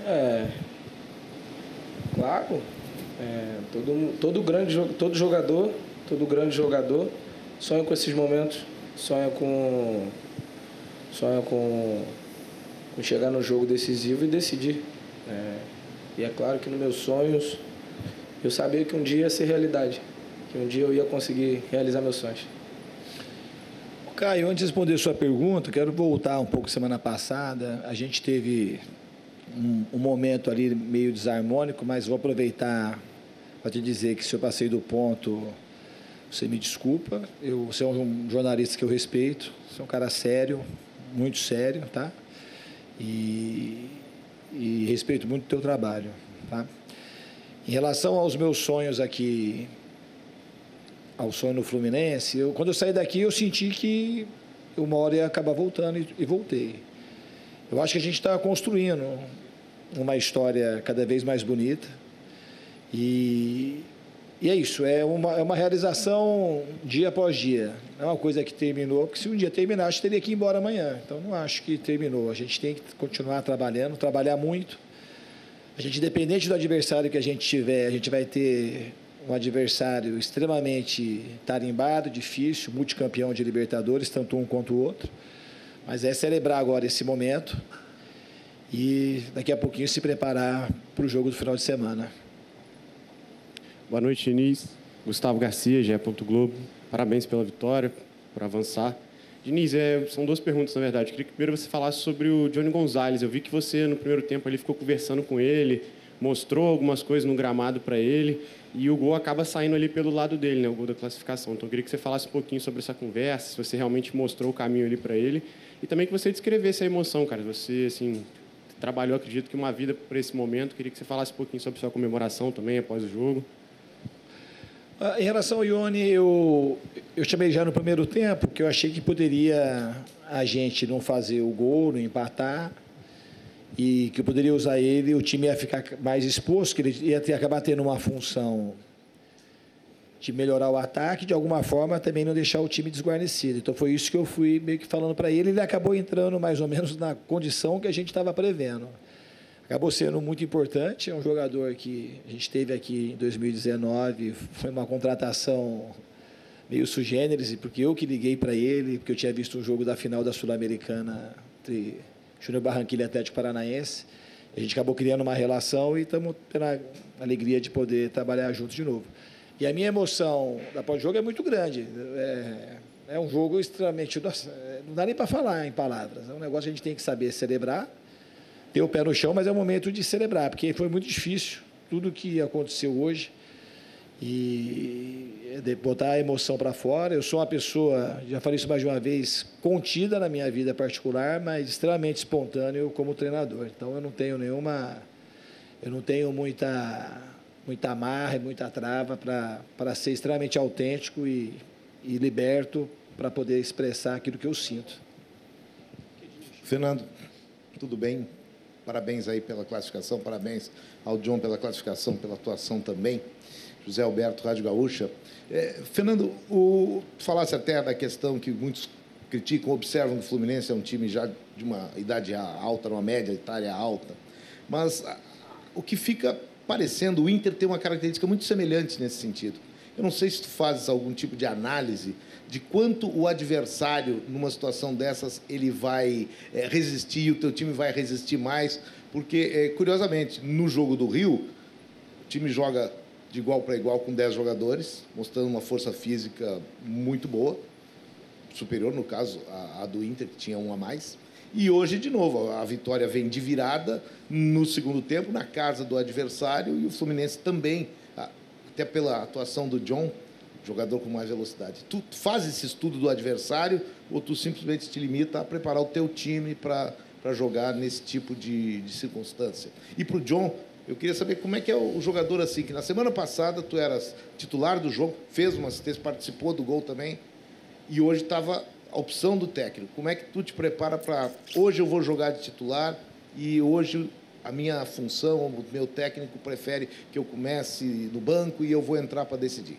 É, claro. É, todo, todo grande todo jogador, todo grande jogador sonha com esses momentos, sonha com sonha com com chegar no jogo decisivo e decidir. É, e é claro que nos meus sonhos eu sabia que um dia ia ser realidade, que um dia eu ia conseguir realizar meus sonhos. Caio, antes de responder sua pergunta, quero voltar um pouco semana passada. A gente teve um, um momento ali meio desarmônico, mas vou aproveitar para te dizer que se eu passei do ponto, você me desculpa. Eu, você é um jornalista que eu respeito, você é um cara sério, muito sério, tá? E, e respeito muito o teu trabalho. Tá? Em relação aos meus sonhos aqui, ao sonho no Fluminense, eu, quando eu saí daqui eu senti que uma hora ia acabar voltando e, e voltei. Eu acho que a gente está construindo uma história cada vez mais bonita e e é isso, é uma, é uma realização dia após dia. Não é uma coisa que terminou, porque se um dia terminasse, teria que ir embora amanhã. Então, não acho que terminou. A gente tem que continuar trabalhando, trabalhar muito. A gente, independente do adversário que a gente tiver, a gente vai ter um adversário extremamente tarimbado, difícil, multicampeão de Libertadores, tanto um quanto o outro. Mas é celebrar agora esse momento e daqui a pouquinho se preparar para o jogo do final de semana. Boa noite, Inês. Gustavo Garcia, GE. Globo. Parabéns pela vitória, por avançar. Diniz, é, são duas perguntas, na verdade. queria que primeiro você falasse sobre o Johnny Gonzalez. Eu vi que você, no primeiro tempo, ali ficou conversando com ele, mostrou algumas coisas no gramado para ele, e o gol acaba saindo ali pelo lado dele, né, o gol da classificação. Então, eu queria que você falasse um pouquinho sobre essa conversa, se você realmente mostrou o caminho ali para ele, e também que você descrevesse a emoção, cara. Você, assim, trabalhou, acredito que uma vida para esse momento. Queria que você falasse um pouquinho sobre sua comemoração também após o jogo. Ah, em relação ao Ione, eu, eu chamei já no primeiro tempo, que eu achei que poderia a gente não fazer o gol, não empatar, e que eu poderia usar ele, o time ia ficar mais exposto, que ele ia ter, acabar tendo uma função de melhorar o ataque, de alguma forma também não deixar o time desguarnecido. Então foi isso que eu fui meio que falando para ele, ele acabou entrando mais ou menos na condição que a gente estava prevendo acabou sendo muito importante. É um jogador que a gente teve aqui em 2019, foi uma contratação meio sugêneres, porque eu que liguei para ele, porque eu tinha visto um jogo da final da Sul-Americana entre Júnior Barranquilla e Atlético Paranaense. A gente acabou criando uma relação e estamos tendo a alegria de poder trabalhar juntos de novo. E a minha emoção da pós-jogo é muito grande. É, é um jogo extremamente. não dá nem para falar em palavras. É um negócio que a gente tem que saber celebrar ter o pé no chão, mas é o momento de celebrar, porque foi muito difícil tudo que aconteceu hoje e é botar a emoção para fora. Eu sou uma pessoa, já falei isso mais de uma vez, contida na minha vida particular, mas extremamente espontâneo como treinador. Então eu não tenho nenhuma, eu não tenho muita, muita amarra, muita trava para ser extremamente autêntico e, e liberto para poder expressar aquilo que eu sinto. Fernando, tudo bem? Parabéns aí pela classificação, parabéns ao John pela classificação, pela atuação também. José Alberto, Rádio Gaúcha. É, Fernando, o, tu falasse até da questão que muitos criticam, observam que o Fluminense é um time já de uma idade alta, uma média etária alta. Mas a, o que fica parecendo, o Inter tem uma característica muito semelhante nesse sentido. Eu não sei se tu fazes algum tipo de análise de quanto o adversário, numa situação dessas, ele vai é, resistir, o teu time vai resistir mais, porque, é, curiosamente, no jogo do Rio, o time joga de igual para igual com 10 jogadores, mostrando uma força física muito boa, superior, no caso, a, a do Inter, que tinha um a mais. E hoje, de novo, a vitória vem de virada no segundo tempo, na casa do adversário, e o Fluminense também, até pela atuação do John, jogador com mais velocidade. Tu faz esse estudo do adversário ou tu simplesmente te limita a preparar o teu time para jogar nesse tipo de, de circunstância? E para o John, eu queria saber como é que é o jogador assim, que na semana passada tu eras titular do jogo, fez uma assistência, participou do gol também, e hoje estava a opção do técnico. Como é que tu te prepara para hoje eu vou jogar de titular e hoje a minha função, o meu técnico prefere que eu comece no banco e eu vou entrar para decidir?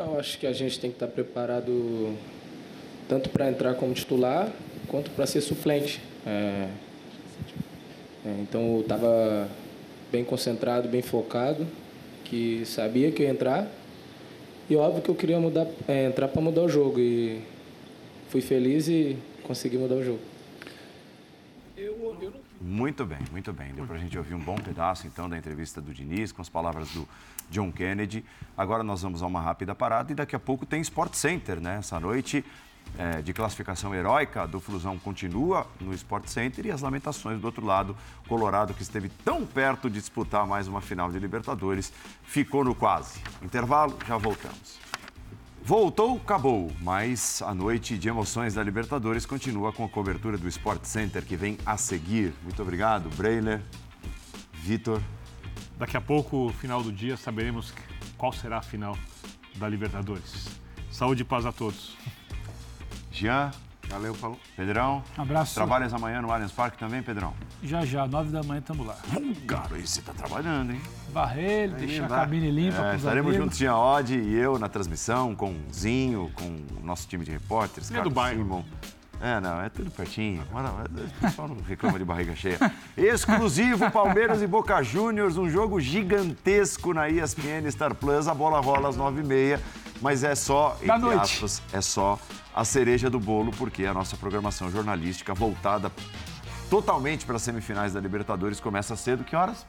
Eu acho que a gente tem que estar preparado tanto para entrar como titular quanto para ser suplente. É, é, então eu estava bem concentrado, bem focado, que sabia que ia entrar e óbvio que eu queria mudar, é, entrar para mudar o jogo e fui feliz e consegui mudar o jogo. Muito bem, muito bem. Deu para a gente ouvir um bom pedaço, então, da entrevista do Diniz, com as palavras do John Kennedy. Agora nós vamos a uma rápida parada e daqui a pouco tem Sport Center, né? Essa noite é, de classificação heróica do Flusão continua no Sport Center e as lamentações do outro lado. Colorado, que esteve tão perto de disputar mais uma final de Libertadores, ficou no quase. Intervalo, já voltamos. Voltou, acabou, mas a noite de emoções da Libertadores continua com a cobertura do Sport Center que vem a seguir. Muito obrigado, Breiler, Vitor. Daqui a pouco, final do dia, saberemos qual será a final da Libertadores. Saúde e paz a todos. Jean, valeu, falou. Pedrão. Um abraço. Trabalhas amanhã no Allianz Parque também, Pedrão? Já, já, nove da manhã estamos lá. Hum, garoto, você está trabalhando, hein? Varrer, deixar a cabine limpa. É, estaremos amigos. juntos, Jean Odd e eu, na transmissão, com o Zinho, com o nosso time de repórteres. É do bairro. Simon. É, não, é tudo pertinho. O pessoal não reclama de barriga cheia. Exclusivo Palmeiras e Boca Juniors, um jogo gigantesco na ESPN Star Plus. A bola rola às nove e meia, mas é só, entre da noite. aspas, é só a cereja do bolo, porque a nossa programação jornalística voltada totalmente para as semifinais da Libertadores começa cedo. Que horas?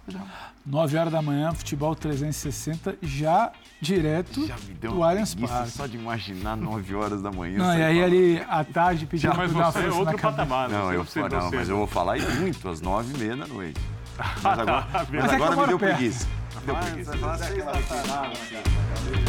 9 horas da manhã, futebol 360, já direto Já me deu do Allianz Parque. só de imaginar 9 horas da manhã. Não, e aí falando. ali à tarde pedindo pra dar uma força na cabeça. Não, eu, fa- não, mas eu vou falar e muito às nove e meia da noite. Mas tá. agora, Mas mas é agora me deu perto. preguiça. Me deu Vai, preguiça. vai falar seis da tarde.